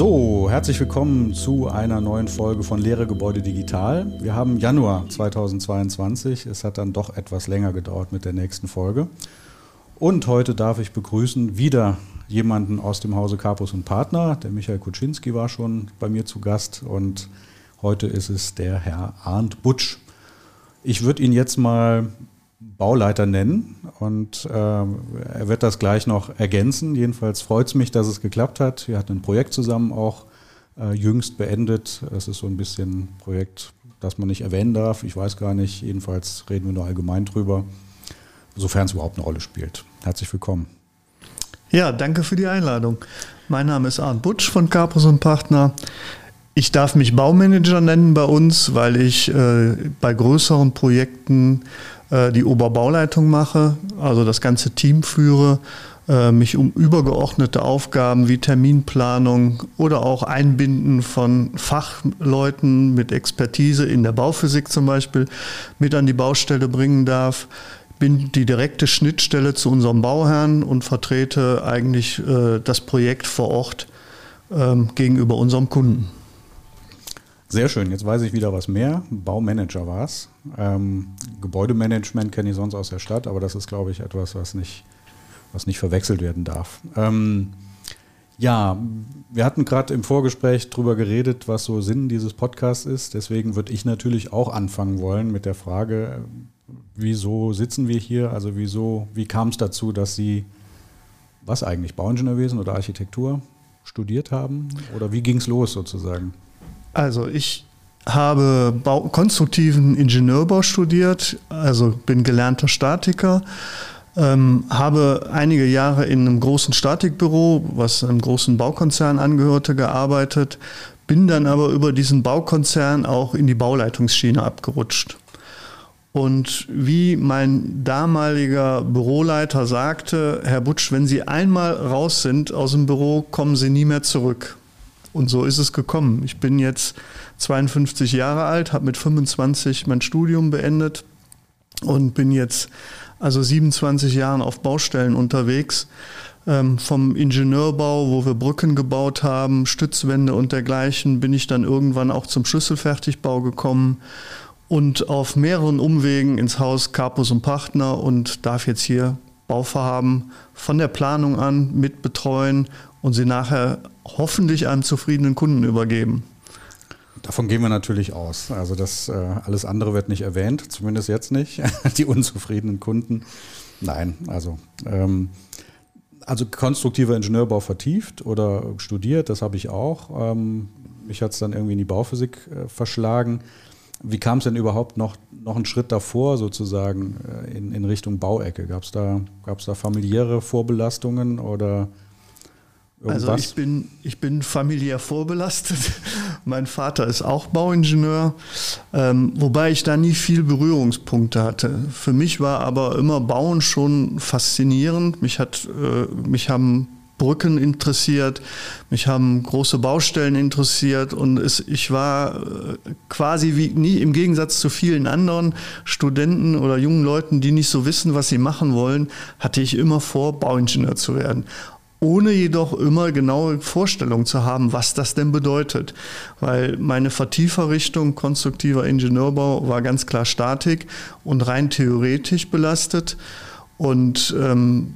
So, herzlich willkommen zu einer neuen Folge von Lehre Gebäude Digital. Wir haben Januar 2022. Es hat dann doch etwas länger gedauert mit der nächsten Folge. Und heute darf ich begrüßen wieder jemanden aus dem Hause Capus und Partner. Der Michael Kuczynski war schon bei mir zu Gast und heute ist es der Herr Arndt Butsch. Ich würde ihn jetzt mal Bauleiter nennen und äh, er wird das gleich noch ergänzen. Jedenfalls freut es mich, dass es geklappt hat. Wir hatten ein Projekt zusammen auch äh, jüngst beendet. Es ist so ein bisschen ein Projekt, das man nicht erwähnen darf. Ich weiß gar nicht. Jedenfalls reden wir nur allgemein drüber, sofern es überhaupt eine Rolle spielt. Herzlich willkommen. Ja, danke für die Einladung. Mein Name ist Arndt Butsch von Capus und Partner. Ich darf mich Baumanager nennen bei uns, weil ich äh, bei größeren Projekten äh, die Oberbauleitung mache, also das ganze Team führe, äh, mich um übergeordnete Aufgaben wie Terminplanung oder auch Einbinden von Fachleuten mit Expertise in der Bauphysik zum Beispiel mit an die Baustelle bringen darf bin die direkte Schnittstelle zu unserem Bauherrn und vertrete eigentlich äh, das Projekt vor Ort ähm, gegenüber unserem Kunden. Sehr schön, jetzt weiß ich wieder was mehr. Baumanager war es. Ähm, Gebäudemanagement kenne ich sonst aus der Stadt, aber das ist, glaube ich, etwas, was nicht, was nicht verwechselt werden darf. Ähm, ja, wir hatten gerade im Vorgespräch darüber geredet, was so Sinn dieses Podcasts ist. Deswegen würde ich natürlich auch anfangen wollen mit der Frage, wieso sitzen wir hier? Also wieso, wie kam es dazu, dass Sie was eigentlich, Bauingenieurwesen oder Architektur studiert haben? Oder wie ging es los sozusagen? Also ich habe Bau, konstruktiven Ingenieurbau studiert, also bin gelernter Statiker, ähm, habe einige Jahre in einem großen Statikbüro, was einem großen Baukonzern angehörte, gearbeitet, bin dann aber über diesen Baukonzern auch in die Bauleitungsschiene abgerutscht. Und wie mein damaliger Büroleiter sagte, Herr Butsch, wenn Sie einmal raus sind aus dem Büro, kommen Sie nie mehr zurück. Und so ist es gekommen. Ich bin jetzt 52 Jahre alt, habe mit 25 mein Studium beendet und bin jetzt also 27 Jahren auf Baustellen unterwegs. Ähm, vom Ingenieurbau, wo wir Brücken gebaut haben, Stützwände und dergleichen, bin ich dann irgendwann auch zum Schlüsselfertigbau gekommen und auf mehreren Umwegen ins Haus Capus und Partner und darf jetzt hier Bauvorhaben von der Planung an mitbetreuen und sie nachher hoffentlich einem zufriedenen Kunden übergeben. Davon gehen wir natürlich aus. Also das äh, alles andere wird nicht erwähnt, zumindest jetzt nicht. Die unzufriedenen Kunden. Nein, also ähm, also konstruktiver Ingenieurbau vertieft oder studiert, das habe ich auch. Ähm, mich hat es dann irgendwie in die Bauphysik äh, verschlagen. Wie kam es denn überhaupt noch, noch einen Schritt davor sozusagen äh, in, in Richtung Bauecke? Gab es da, gab's da familiäre Vorbelastungen oder Irgendwas? Also ich bin, ich bin familiär vorbelastet. mein Vater ist auch Bauingenieur, ähm, wobei ich da nie viel Berührungspunkte hatte. Für mich war aber immer Bauen schon faszinierend. Mich, hat, äh, mich haben Brücken interessiert, mich haben große Baustellen interessiert und es, ich war äh, quasi wie nie im Gegensatz zu vielen anderen Studenten oder jungen Leuten, die nicht so wissen, was sie machen wollen, hatte ich immer vor, Bauingenieur zu werden ohne jedoch immer genaue Vorstellungen zu haben, was das denn bedeutet. Weil meine Vertieferrichtung konstruktiver Ingenieurbau war ganz klar Statik und rein theoretisch belastet. Und ähm,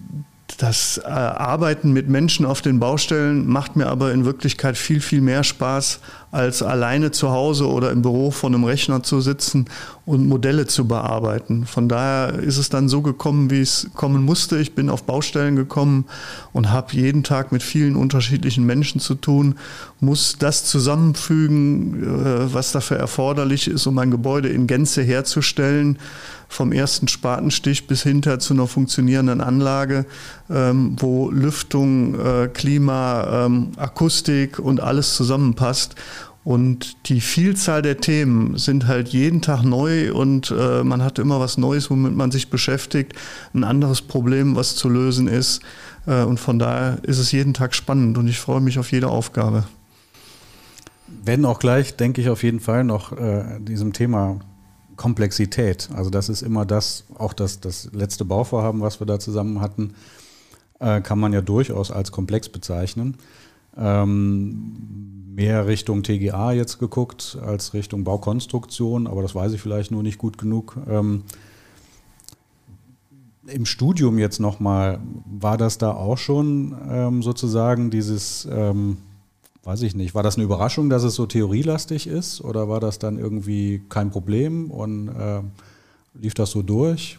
das äh, Arbeiten mit Menschen auf den Baustellen macht mir aber in Wirklichkeit viel, viel mehr Spaß, als alleine zu Hause oder im Büro vor einem Rechner zu sitzen und Modelle zu bearbeiten. Von daher ist es dann so gekommen, wie es kommen musste. Ich bin auf Baustellen gekommen und habe jeden Tag mit vielen unterschiedlichen Menschen zu tun, muss das zusammenfügen, äh, was dafür erforderlich ist, um ein Gebäude in Gänze herzustellen vom ersten Spatenstich bis hinter zu einer funktionierenden Anlage, ähm, wo Lüftung, äh, Klima, ähm, Akustik und alles zusammenpasst. Und die Vielzahl der Themen sind halt jeden Tag neu und äh, man hat immer was Neues, womit man sich beschäftigt, ein anderes Problem, was zu lösen ist. Äh, und von daher ist es jeden Tag spannend und ich freue mich auf jede Aufgabe. Werden auch gleich, denke ich, auf jeden Fall noch äh, diesem Thema Komplexität. Also das ist immer das, auch das, das letzte Bauvorhaben, was wir da zusammen hatten, äh, kann man ja durchaus als komplex bezeichnen. Ähm, mehr Richtung TGA jetzt geguckt als Richtung Baukonstruktion, aber das weiß ich vielleicht nur nicht gut genug. Ähm, Im Studium jetzt nochmal, war das da auch schon ähm, sozusagen dieses, ähm, weiß ich nicht, war das eine Überraschung, dass es so theorielastig ist oder war das dann irgendwie kein Problem und äh, lief das so durch?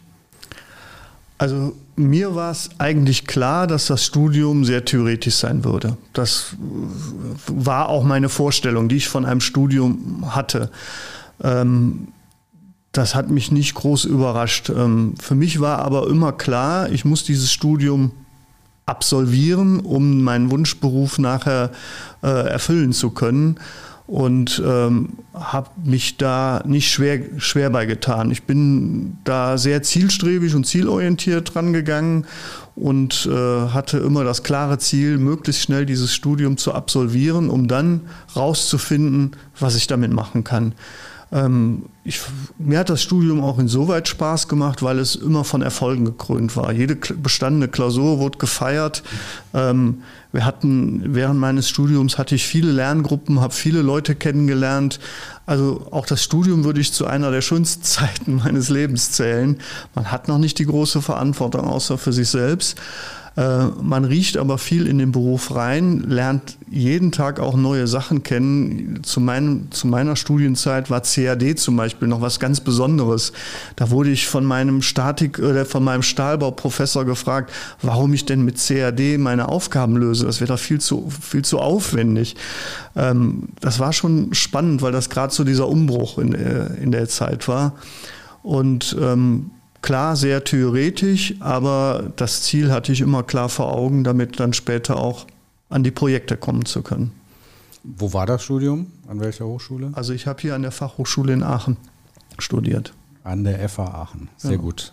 Also mir war es eigentlich klar, dass das Studium sehr theoretisch sein würde. Das war auch meine Vorstellung, die ich von einem Studium hatte. Ähm, das hat mich nicht groß überrascht. Ähm, für mich war aber immer klar, ich muss dieses Studium absolvieren, um meinen Wunschberuf nachher äh, erfüllen zu können und ähm, habe mich da nicht schwer, schwer bei getan. Ich bin da sehr zielstrebig und zielorientiert dran gegangen und äh, hatte immer das klare Ziel, möglichst schnell dieses Studium zu absolvieren, um dann rauszufinden, was ich damit machen kann. Ähm, ich, mir hat das Studium auch insoweit Spaß gemacht, weil es immer von Erfolgen gekrönt war. Jede bestandene Klausur wurde gefeiert. Ähm, wir hatten während meines Studiums hatte ich viele Lerngruppen, habe viele Leute kennengelernt. Also auch das Studium würde ich zu einer der schönsten Zeiten meines Lebens zählen. Man hat noch nicht die große Verantwortung außer für sich selbst. Äh, man riecht aber viel in den Beruf rein, lernt jeden Tag auch neue Sachen kennen. Zu, meinem, zu meiner Studienzeit war CAD zum Beispiel noch was ganz Besonderes. Da wurde ich von meinem Statik oder von meinem Stahlbauprofessor gefragt, warum ich denn mit CAD meine Aufgaben löse. Das wäre doch viel zu, viel zu aufwendig. Ähm, das war schon spannend, weil das gerade so dieser Umbruch in, in der Zeit war. Und ähm, klar sehr theoretisch, aber das Ziel hatte ich immer klar vor Augen, damit dann später auch an die Projekte kommen zu können. Wo war das Studium? An welcher Hochschule? Also ich habe hier an der Fachhochschule in Aachen studiert. An der FA Aachen, sehr ja. gut.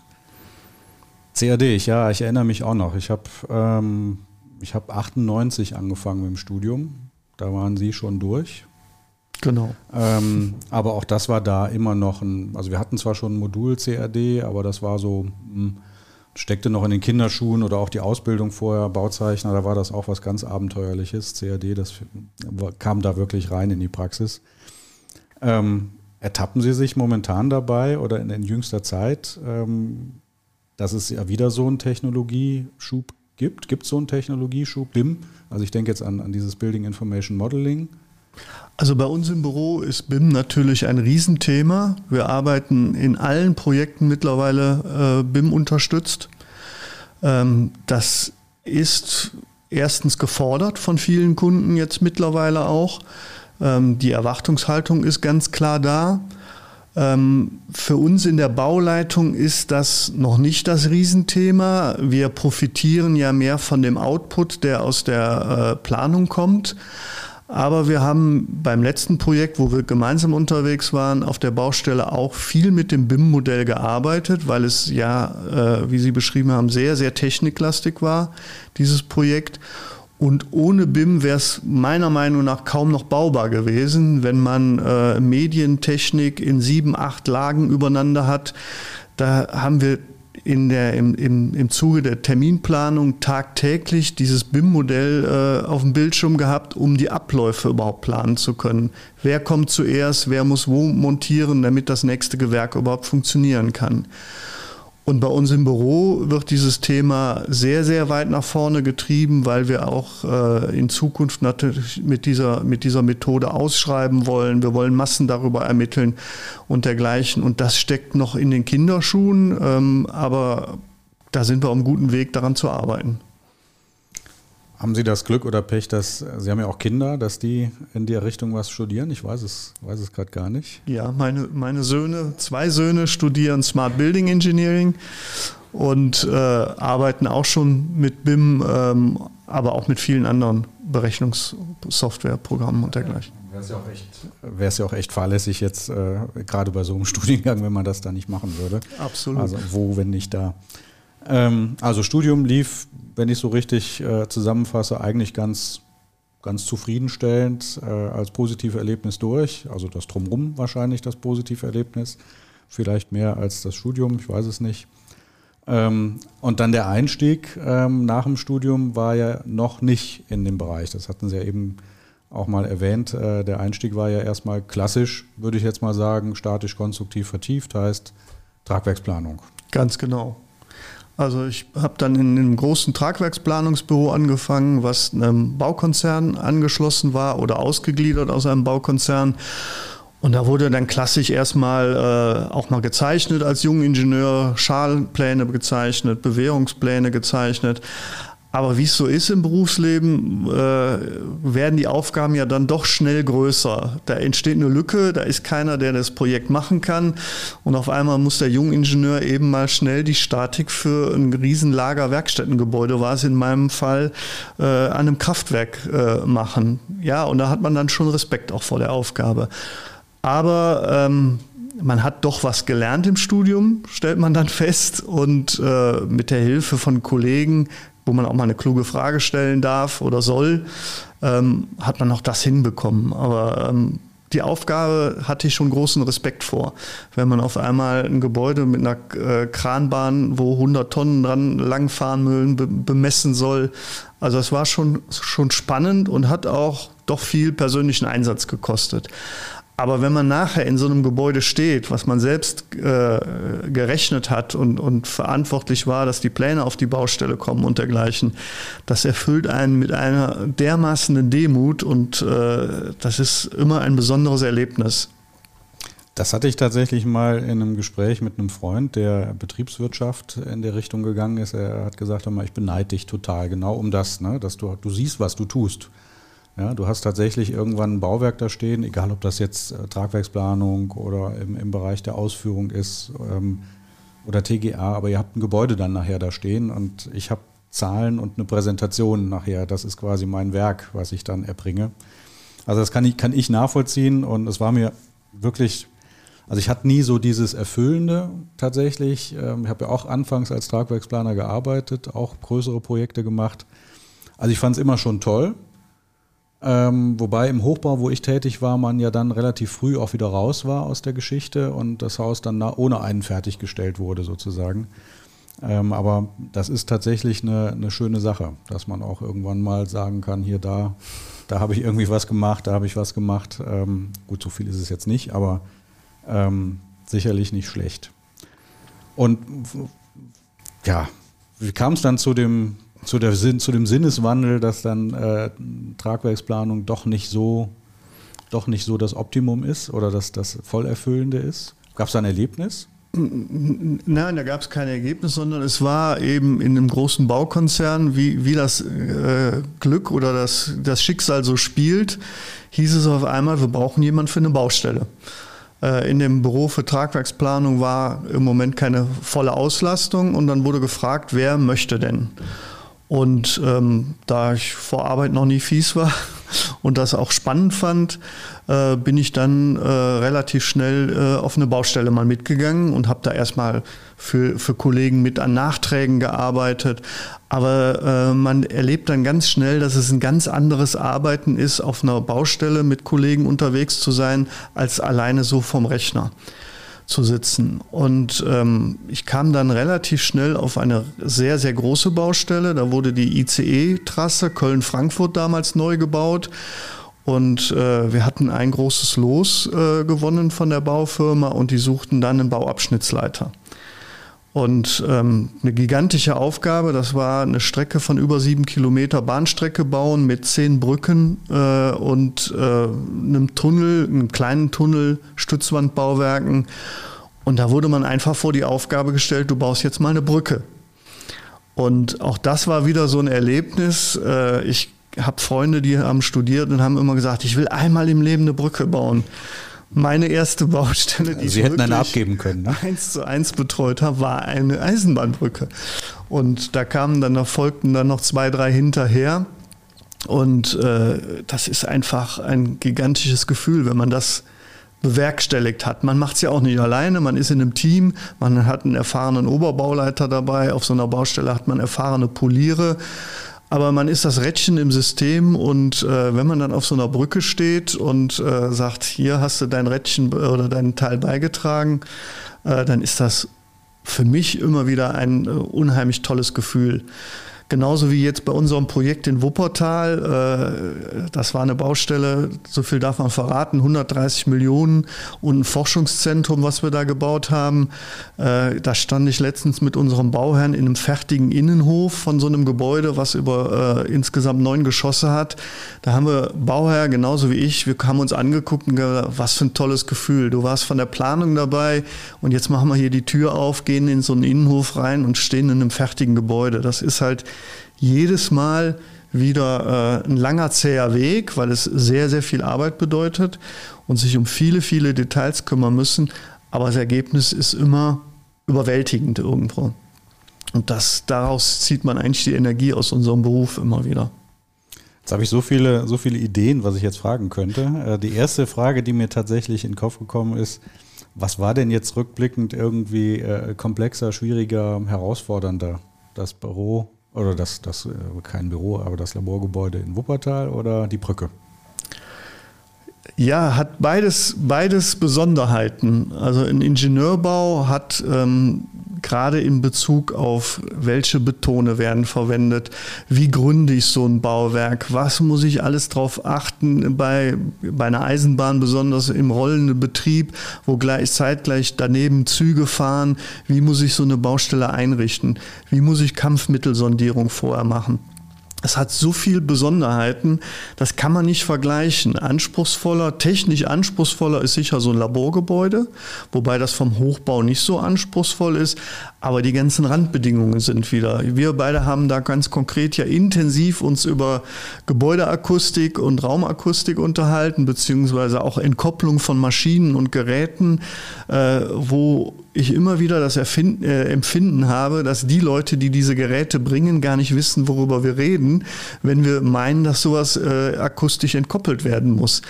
CAD, ich, ja, ich erinnere mich auch noch. Ich habe ähm, hab 98 angefangen mit dem Studium. Da waren Sie schon durch. Genau. Ähm, aber auch das war da immer noch ein, also wir hatten zwar schon ein Modul CAD, aber das war so, mh, hm, steckte noch in den Kinderschuhen oder auch die Ausbildung vorher, Bauzeichner, da war das auch was ganz Abenteuerliches. CAD, das kam da wirklich rein in die Praxis. Ähm, ertappen Sie sich momentan dabei oder in, in jüngster Zeit, ähm, dass es ja wieder so einen Technologieschub gibt? Gibt es so einen Technologieschub, BIM? Also ich denke jetzt an, an dieses Building Information Modeling. Also bei uns im Büro ist BIM natürlich ein Riesenthema. Wir arbeiten in allen Projekten mittlerweile äh, BIM unterstützt. Ähm, das ist erstens gefordert von vielen Kunden jetzt mittlerweile auch. Ähm, die Erwartungshaltung ist ganz klar da. Ähm, für uns in der Bauleitung ist das noch nicht das Riesenthema. Wir profitieren ja mehr von dem Output, der aus der äh, Planung kommt. Aber wir haben beim letzten Projekt, wo wir gemeinsam unterwegs waren, auf der Baustelle auch viel mit dem BIM-Modell gearbeitet, weil es ja, äh, wie Sie beschrieben haben, sehr, sehr techniklastig war, dieses Projekt. Und ohne BIM wäre es meiner Meinung nach kaum noch baubar gewesen, wenn man äh, Medientechnik in sieben, acht Lagen übereinander hat. Da haben wir in der, im, im, im Zuge der Terminplanung tagtäglich dieses BIM-Modell äh, auf dem Bildschirm gehabt, um die Abläufe überhaupt planen zu können. Wer kommt zuerst, wer muss wo montieren, damit das nächste Gewerk überhaupt funktionieren kann. Und bei uns im Büro wird dieses Thema sehr, sehr weit nach vorne getrieben, weil wir auch äh, in Zukunft natürlich mit dieser, mit dieser Methode ausschreiben wollen. Wir wollen Massen darüber ermitteln und dergleichen. Und das steckt noch in den Kinderschuhen, ähm, aber da sind wir auf einem guten Weg, daran zu arbeiten. Haben Sie das Glück oder Pech, dass Sie haben ja auch Kinder, dass die in der Richtung was studieren? Ich weiß es, weiß es gerade gar nicht. Ja, meine, meine Söhne, zwei Söhne studieren Smart Building Engineering und äh, arbeiten auch schon mit BIM, ähm, aber auch mit vielen anderen Berechnungssoftwareprogrammen und dergleichen. Wäre es ja ja auch echt fahrlässig jetzt, äh, gerade bei so einem Studiengang, wenn man das da nicht machen würde. Absolut. Also wo, wenn nicht da. Ähm, also Studium lief, wenn ich so richtig äh, zusammenfasse, eigentlich ganz, ganz zufriedenstellend äh, als positives Erlebnis durch. Also das Drumrum wahrscheinlich das positive Erlebnis. Vielleicht mehr als das Studium, ich weiß es nicht. Ähm, und dann der Einstieg ähm, nach dem Studium war ja noch nicht in dem Bereich. Das hatten Sie ja eben auch mal erwähnt. Äh, der Einstieg war ja erstmal klassisch, würde ich jetzt mal sagen, statisch konstruktiv vertieft, heißt Tragwerksplanung. Ganz genau. Also ich habe dann in einem großen Tragwerksplanungsbüro angefangen, was einem Baukonzern angeschlossen war oder ausgegliedert aus einem Baukonzern. Und da wurde dann klassisch erstmal äh, auch mal gezeichnet als Jungingenieur, Schalpläne gezeichnet, Bewährungspläne gezeichnet. Aber wie es so ist im Berufsleben, äh, werden die Aufgaben ja dann doch schnell größer. Da entsteht eine Lücke, da ist keiner, der das Projekt machen kann. Und auf einmal muss der Jungingenieur eben mal schnell die Statik für ein Riesenlager Werkstättengebäude, war es in meinem Fall, äh, an einem Kraftwerk äh, machen. Ja, und da hat man dann schon Respekt auch vor der Aufgabe. Aber ähm, man hat doch was gelernt im Studium, stellt man dann fest. Und äh, mit der Hilfe von Kollegen wo man auch mal eine kluge Frage stellen darf oder soll, ähm, hat man auch das hinbekommen. Aber ähm, die Aufgabe hatte ich schon großen Respekt vor. Wenn man auf einmal ein Gebäude mit einer äh, Kranbahn, wo 100 Tonnen dran langfahren müssen, be bemessen soll. Also es war schon, schon spannend und hat auch doch viel persönlichen Einsatz gekostet. Aber wenn man nachher in so einem Gebäude steht, was man selbst äh, gerechnet hat und, und verantwortlich war, dass die Pläne auf die Baustelle kommen und dergleichen, das erfüllt einen mit einer dermaßenen Demut und äh, das ist immer ein besonderes Erlebnis. Das hatte ich tatsächlich mal in einem Gespräch mit einem Freund, der Betriebswirtschaft in der Richtung gegangen ist. Er hat gesagt, ich beneide dich total genau um das, ne? dass du, du siehst, was du tust. Ja, du hast tatsächlich irgendwann ein Bauwerk da stehen, egal ob das jetzt äh, Tragwerksplanung oder im, im, Bereich der Ausführung ist ähm, oder TGA, aber ihr habt ein Gebäude dann nachher da stehen und ich habe Zahlen und eine Präsentation nachher. Das ist quasi mein Werk, was ich dann erbringe. Also das kann ich, kann ich nachvollziehen und es war mir wirklich, also ich hatte nie so dieses Erfüllende tatsächlich. Ähm, ich habe ja auch anfangs als Tragwerksplaner gearbeitet, auch größere Projekte gemacht. Also ich fand es immer schon toll, ähm, wobei im Hochbau, wo ich tätig war, man ja dann relativ früh auch wieder raus war aus der Geschichte und das Haus dann ohne einen fertiggestellt wurde sozusagen. Ähm, aber das ist tatsächlich eine, eine, schöne Sache, dass man auch irgendwann mal sagen kann, hier, da, da habe ich irgendwie was gemacht, da habe ich was gemacht. Ähm, gut, so viel ist es jetzt nicht, aber ähm, sicherlich nicht schlecht. Und ja, wie kam es dann zu dem, zu, der, zu dem Sinneswandel, dass dann äh, Tragwerksplanung doch nicht so doch nicht so das Optimum ist oder dass das Vollerfüllende ist? Gab es da ein Erlebnis? Nein, da gab es kein Ergebnis, sondern es war eben in einem großen Baukonzern, wie, wie das äh, Glück oder das, das Schicksal so spielt, hieß es auf einmal, wir brauchen jemanden für eine Baustelle. Äh, in dem Büro für Tragwerksplanung war im Moment keine volle Auslastung und dann wurde gefragt, wer möchte denn? Und ähm, da ich vor Arbeit noch nie fies war und das auch spannend fand, äh, bin ich dann äh, relativ schnell äh, auf eine Baustelle mal mitgegangen und habe da erstmal für, für Kollegen mit an Nachträgen gearbeitet. Aber äh, man erlebt dann ganz schnell, dass es ein ganz anderes Arbeiten ist, auf einer Baustelle mit Kollegen unterwegs zu sein, als alleine so vom Rechner zu sitzen. Und ähm, ich kam dann relativ schnell auf eine sehr, sehr große Baustelle. Da wurde die ICE-Trasse Köln-Frankfurt damals neu gebaut. Und äh, wir hatten ein großes Los äh, gewonnen von der Baufirma und die suchten dann einen Bauabschnittsleiter. Und ähm, eine gigantische Aufgabe, das war eine Strecke von über sieben Kilometer Bahnstrecke bauen mit zehn Brücken äh, und äh, einem Tunnel, einem kleinen Tunnel, Stützwandbauwerken. Und da wurde man einfach vor die Aufgabe gestellt, du baust jetzt mal eine Brücke. Und auch das war wieder so ein Erlebnis. Äh, ich habe Freunde, die haben studiert und haben immer gesagt, ich will einmal im Leben eine Brücke bauen. Meine erste Baustelle, die Sie ich hätten eine abgeben können, ne? eins zu eins betreut habe, war eine Eisenbahnbrücke. Und da kamen dann noch, folgten dann noch zwei, drei hinterher. Und äh, das ist einfach ein gigantisches Gefühl, wenn man das bewerkstelligt hat. Man macht es ja auch nicht alleine, man ist in einem Team, man hat einen erfahrenen Oberbauleiter dabei, auf so einer Baustelle hat man erfahrene Poliere aber man ist das Rädchen im System und äh, wenn man dann auf so einer Brücke steht und äh, sagt, hier hast du dein Rädchen oder deinen Teil beigetragen, äh, dann ist das für mich immer wieder ein äh, unheimlich tolles Gefühl. Genauso wie jetzt bei unserem Projekt in Wuppertal. Äh, das war eine Baustelle, so viel darf man verraten, 130 Millionen und ein Forschungszentrum, was wir da gebaut haben. Äh, da stand ich letztens mit unserem Bauherrn in einem fertigen Innenhof von so einem Gebäude, was über äh, insgesamt neun Geschosse hat. Da haben wir Bauherr, genauso wie ich, wir haben uns angeguckt und gesagt, was für ein tolles Gefühl. Du warst von der Planung dabei und jetzt machen wir hier die Tür auf, gehen in so einen Innenhof rein und stehen in einem fertigen Gebäude. Das ist halt jedes Mal wieder äh, ein langer zäher Weg, weil es sehr, sehr viel Arbeit bedeutet und sich um viele, viele Details kümmern müssen. Aber das Ergebnis ist immer überwältigend irgendwo. Und das, daraus zieht man eigentlich die Energie aus unserem Beruf immer wieder. Jetzt habe ich so viele, so viele Ideen, was ich jetzt fragen könnte. Äh, die erste Frage, die mir tatsächlich in den Kopf gekommen ist, was war denn jetzt rückblickend irgendwie äh, komplexer, schwieriger, herausfordernder? Das Büro oder das, das, äh, kein Büro, aber das Laborgebäude in Wuppertal oder die Brücke? Ja, hat beides, beides Besonderheiten. Also ein Ingenieurbau hat ähm, gerade in Bezug auf welche Betone werden verwendet, wie gründe ich so ein Bauwerk, was muss ich alles darauf achten bei, bei einer Eisenbahn, besonders im rollenden Betrieb, wo gleich zeitgleich daneben Züge fahren, wie muss ich so eine Baustelle einrichten, wie muss ich Kampfmittelsondierung vorher machen. Es hat so viele Besonderheiten, das kann man nicht vergleichen. Anspruchsvoller, technisch anspruchsvoller ist sicher so ein Laborgebäude, wobei das vom Hochbau nicht so anspruchsvoll ist, aber die ganzen Randbedingungen sind wieder. Wir beide haben da ganz konkret ja intensiv uns über Gebäudeakustik und Raumakustik unterhalten, beziehungsweise auch Entkopplung von Maschinen und Geräten, äh, wo ich immer wieder das Erfinden, äh, Empfinden habe, dass die Leute, die diese Geräte bringen, gar nicht wissen, worüber wir reden, wenn wir meinen, dass sowas äh, akustisch entkoppelt werden muss.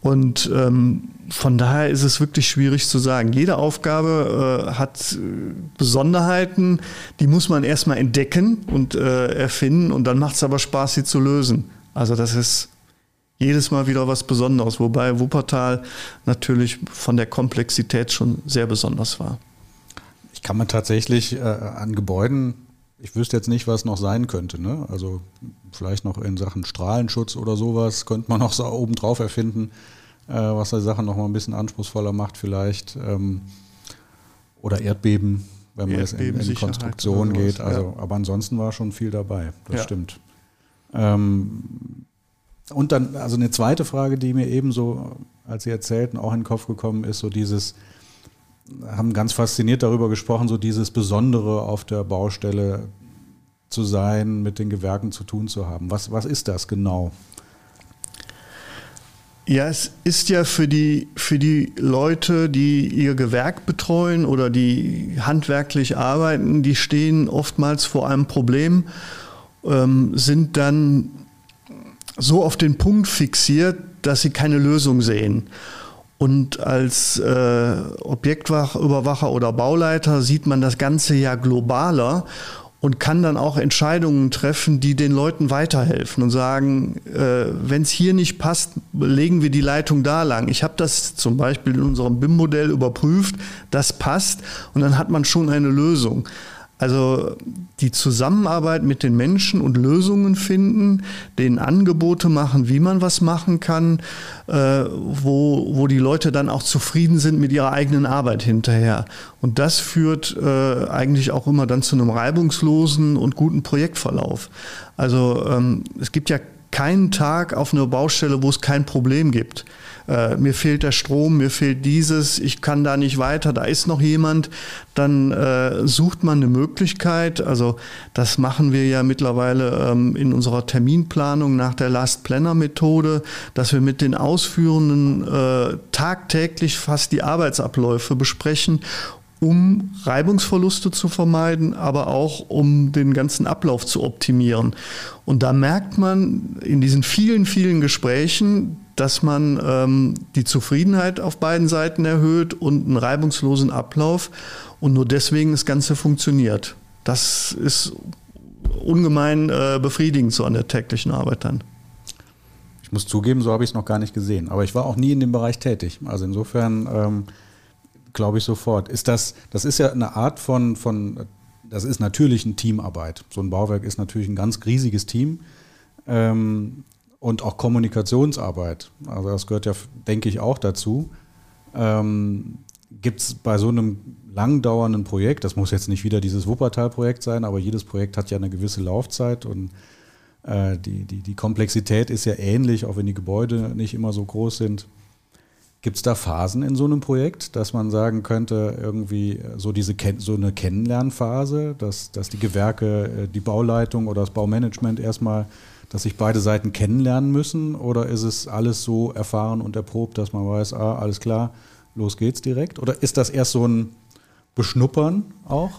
Und ähm, von daher ist es wirklich schwierig zu sagen. Jede Aufgabe äh, hat äh, Besonderheiten, die muss man erstmal entdecken und äh, erfinden und dann macht es aber Spaß, sie zu lösen. Also das ist jedes Mal wieder was Besonderes, wobei Wuppertal natürlich von der Komplexität schon sehr besonders war. Ich kann man tatsächlich äh, an Gebäuden, ich wüsste jetzt nicht, was noch sein könnte. Ne? Also vielleicht noch in Sachen Strahlenschutz oder sowas könnte man noch so oben drauf erfinden, äh, was die Sache noch mal ein bisschen anspruchsvoller macht vielleicht. Ähm, oder Erdbeben, wenn man jetzt in, in Konstruktion geht. Also, ja. Aber ansonsten war schon viel dabei, das ja. stimmt. Ähm, und dann, also eine zweite Frage, die mir ebenso, als Sie erzählten, auch in den Kopf gekommen ist, so dieses, haben ganz fasziniert darüber gesprochen, so dieses Besondere auf der Baustelle zu sein, mit den Gewerken zu tun zu haben. Was, was ist das genau? Ja, es ist ja für die, für die Leute, die ihr Gewerk betreuen oder die handwerklich arbeiten, die stehen oftmals vor einem Problem, ähm, sind dann so auf den Punkt fixiert, dass sie keine Lösung sehen. Und als äh, Objektüberwacher oder Bauleiter sieht man das Ganze ja globaler und kann dann auch Entscheidungen treffen, die den Leuten weiterhelfen und sagen, äh, wenn es hier nicht passt, legen wir die Leitung da lang. Ich habe das zum Beispiel in unserem BIM-Modell überprüft, das passt und dann hat man schon eine Lösung. Also die Zusammenarbeit mit den Menschen und Lösungen finden, denen Angebote machen, wie man was machen kann, äh, wo, wo die Leute dann auch zufrieden sind mit ihrer eigenen Arbeit hinterher. Und das führt äh, eigentlich auch immer dann zu einem reibungslosen und guten Projektverlauf. Also ähm, es gibt ja keinen Tag auf einer Baustelle, wo es kein Problem gibt äh, mir fehlt der Strom, mir fehlt dieses, ich kann da nicht weiter, da ist noch jemand, dann äh, sucht man eine Möglichkeit. Also das machen wir ja mittlerweile ähm, in unserer Terminplanung nach der Last Planner Methode, dass wir mit den Ausführenden äh, tagtäglich fast die Arbeitsabläufe besprechen um Reibungsverluste zu vermeiden, aber auch um den ganzen Ablauf zu optimieren. Und da merkt man in diesen vielen, vielen Gesprächen, dass man ähm, die Zufriedenheit auf beiden Seiten erhöht und einen reibungslosen Ablauf und nur deswegen das Ganze funktioniert. Das ist ungemein äh, befriedigend so an der täglichen Arbeit dann. Ich muss zugeben, so habe ich es noch gar nicht gesehen. Aber ich war auch nie in dem Bereich tätig. Also insofern ähm, glaube ich sofort. Ist das, das ist ja eine Art von, von, das ist natürlich eine Teamarbeit. So ein Bauwerk ist natürlich ein ganz riesiges Team. Ähm, und auch Kommunikationsarbeit. Also das gehört ja, denke ich, auch dazu. Ähm, Gibt es bei so einem langdauernden Projekt, das muss jetzt nicht wieder dieses Wuppertal-Projekt sein, aber jedes Projekt hat ja eine gewisse Laufzeit und äh, die, die, die Komplexität ist ja ähnlich, auch wenn die Gebäude nicht immer so groß sind. Gibt es da Phasen in so einem Projekt, dass man sagen könnte, irgendwie so diese so eine Kennenlernphase, dass, dass die Gewerke, äh, die Bauleitung oder das Baumanagement erstmal dass sich beide Seiten kennenlernen müssen? Oder ist es alles so erfahren und erprobt, dass man weiß, ah, alles klar, los geht's direkt? Oder ist das erst so ein Beschnuppern auch?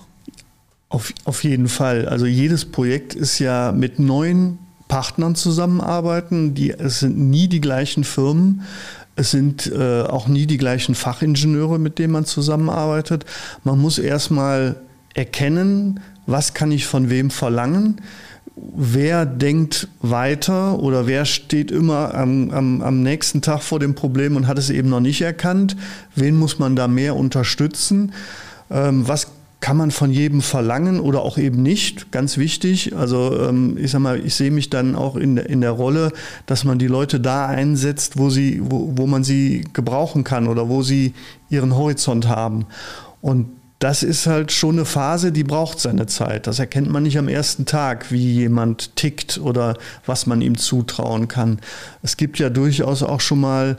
Auf, auf jeden Fall. Also jedes Projekt ist ja mit neuen Partnern zusammenarbeiten. Die, es sind nie die gleichen Firmen. Es sind äh, auch nie die gleichen Fachingenieure, mit denen man zusammenarbeitet. Man muss erstmal erkennen, was kann ich von wem verlangen wer denkt weiter oder wer steht immer am, am, am nächsten Tag vor dem Problem und hat es eben noch nicht erkannt? Wen muss man da mehr unterstützen? Ähm, was kann man von jedem verlangen oder auch eben nicht, ganz wichtig. Also ähm, ich sag mal, ich sehe mich dann auch in, in der Rolle, dass man die Leute da einsetzt, wo, sie, wo, wo man sie gebrauchen kann oder wo sie ihren Horizont haben. Und das ist halt schon eine Phase, die braucht seine Zeit. Das erkennt man nicht am ersten Tag, wie jemand tickt oder was man ihm zutrauen kann. Es gibt ja durchaus auch schon mal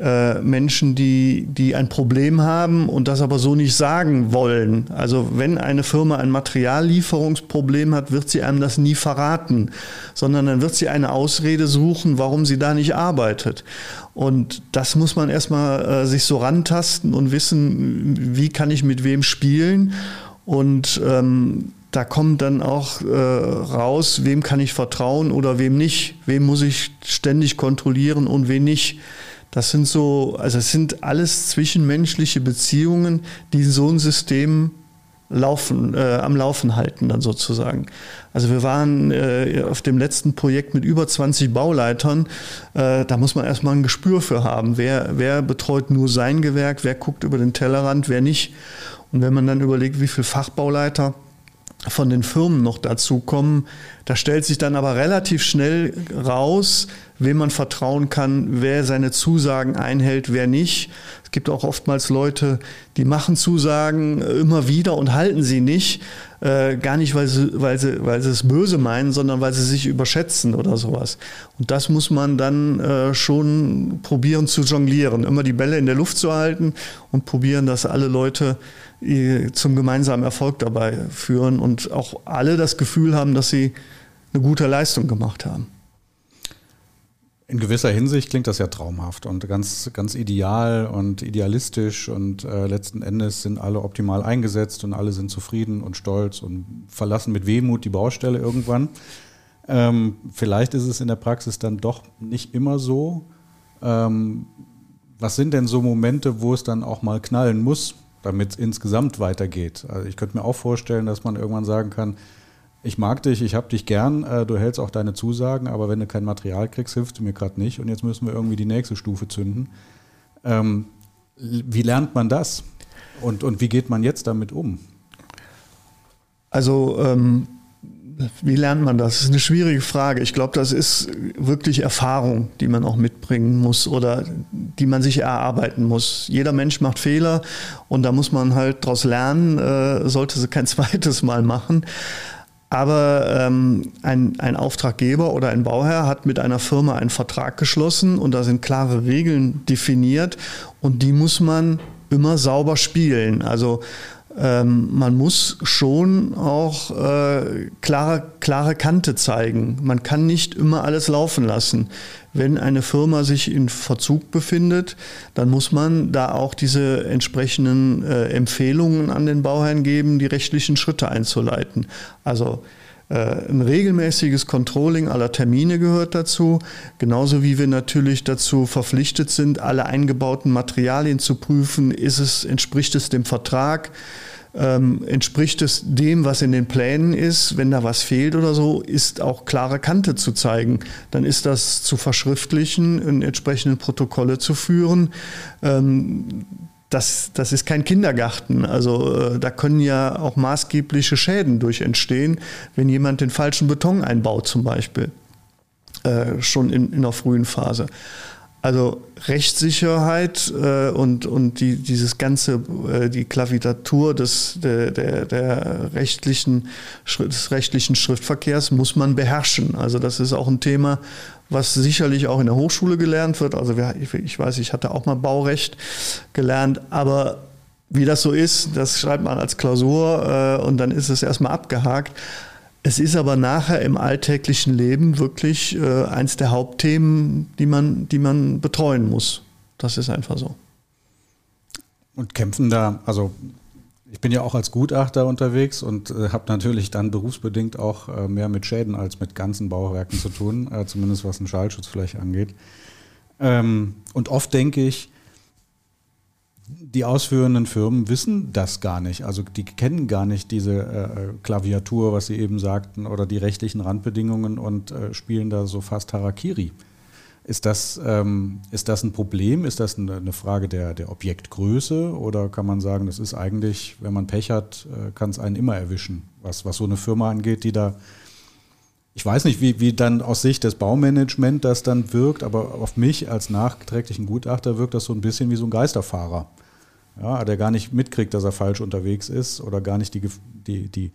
äh, Menschen, die, die ein Problem haben und das aber so nicht sagen wollen. Also wenn eine Firma ein Materiallieferungsproblem hat, wird sie einem das nie verraten, sondern dann wird sie eine Ausrede suchen, warum sie da nicht arbeitet. Und das muss man erstmal äh, sich so rantasten und wissen, wie kann ich mit wem spielen. Und ähm, da kommt dann auch äh, raus, wem kann ich vertrauen oder wem nicht, wem muss ich ständig kontrollieren und wen nicht. Das sind so, also es sind alles zwischenmenschliche Beziehungen, die so ein System laufen, äh, am Laufen halten dann sozusagen. Also wir waren äh, auf dem letzten Projekt mit über 20 Bauleitern. Äh, da muss man erstmal ein Gespür für haben. Wer, wer betreut nur sein Gewerk, wer guckt über den Tellerrand, wer nicht. Und wenn man dann überlegt, wie viele Fachbauleiter von den Firmen noch dazu kommen. Da stellt sich dann aber relativ schnell raus, wem man vertrauen kann, wer seine Zusagen einhält, wer nicht. Es gibt auch oftmals Leute, die machen Zusagen immer wieder und halten sie nicht. Äh, gar nicht, weil sie, weil, sie, weil sie es böse meinen, sondern weil sie sich überschätzen oder sowas. Und das muss man dann äh, schon probieren zu jonglieren. Immer die Bälle in der Luft zu halten und probieren, dass alle Leute zum gemeinsamen Erfolg dabei führen und auch alle das Gefühl haben, dass sie eine gute Leistung gemacht haben. In gewisser Hinsicht klingt das ja traumhaft und ganz, ganz ideal und idealistisch und äh, letzten Endes sind alle optimal eingesetzt und alle sind zufrieden und stolz und verlassen mit Wehmut die Baustelle irgendwann. Ähm, vielleicht ist es in der Praxis dann doch nicht immer so. Ähm, was sind denn so Momente, wo es dann auch mal knallen muss, damit es insgesamt weitergeht. Also ich könnte mir auch vorstellen, dass man irgendwann sagen kann, ich mag dich, ich habe dich gern, äh, du hältst auch deine Zusagen, aber wenn du kein Material kriegst, hilfst du mir gerade nicht und jetzt müssen wir irgendwie die nächste Stufe zünden. Ähm, wie lernt man das? Und, und wie geht man jetzt damit um? Also ähm, wie lernt man das? Das ist eine schwierige Frage. Ich glaube, das ist wirklich Erfahrung, die man auch mitbringen muss oder die man sich erarbeiten muss. Jeder Mensch macht Fehler und da muss man halt daraus lernen, äh, sollte sie kein zweites Mal machen. Aber ähm, ein, ein Auftraggeber oder ein Bauherr hat mit einer Firma einen Vertrag geschlossen und da sind klare Regeln definiert und die muss man immer sauber spielen. Also ähm, man muss schon auch äh, klare, klare Kante zeigen. Man kann nicht immer alles laufen lassen. Wenn eine Firma sich in Verzug befindet, dann muss man da auch diese entsprechenden äh, Empfehlungen an den Bauherrn geben, die rechtlichen Schritte einzuleiten. Also äh, ein regelmäßiges Controlling aller Termine gehört dazu, genauso wie wir natürlich dazu verpflichtet sind, alle eingebauten Materialien zu prüfen, ist es, entspricht es dem Vertrag, ähm, entspricht es dem, was in den Plänen ist. Wenn da was fehlt oder so, ist auch klare Kante zu zeigen. Dann ist das zu verschriftlichen, in entsprechenden Protokolle zu führen. Ähm, das, das ist kein Kindergarten. Also äh, da können ja auch maßgebliche Schäden durch entstehen, wenn jemand den falschen Beton einbaut zum Beispiel, äh, schon in, in einer frühen Phase. Also Rechtssicherheit äh, und, und die, dieses ganze, äh, die Klavitatur des, der, der, der rechtlichen, des rechtlichen Schriftverkehrs muss man beherrschen. Also das ist auch ein Thema, was sicherlich auch in der Hochschule gelernt wird. Also ich weiß, ich hatte auch mal Baurecht gelernt, aber wie das so ist, das schreibt man als Klausur äh, und dann ist es erstmal abgehakt. Es ist aber nachher im alltäglichen Leben wirklich äh, eins der Hauptthemen, die man, die man betreuen muss. Das ist einfach so. Und kämpfen da, also ich bin ja auch als Gutachter unterwegs und äh, habe natürlich dann berufsbedingt auch äh, mehr mit Schäden als mit ganzen Bauwerken zu tun, äh, zumindest was den Schallschutzfläche angeht. Ähm, und oft denke ich, die ausführenden Firmen wissen das gar nicht. Also die kennen gar nicht diese äh, Klaviatur, was Sie eben sagten, oder die rechtlichen Randbedingungen und äh, spielen da so fast Harakiri. Ist das, ähm, ist das ein Problem? Ist das eine, Frage der, der Objektgröße? Oder kann man sagen, das ist eigentlich, wenn man Pech hat, äh, kann es einen immer erwischen, was, was so eine Firma angeht, die da ich weiß nicht, wie, wie dann aus Sicht des Baumanagements das dann wirkt, aber auf mich als nachträglichen Gutachter wirkt das so ein bisschen wie so ein Geisterfahrer. Ja, der gar nicht mitkriegt, dass er falsch unterwegs ist oder gar nicht die, die, die,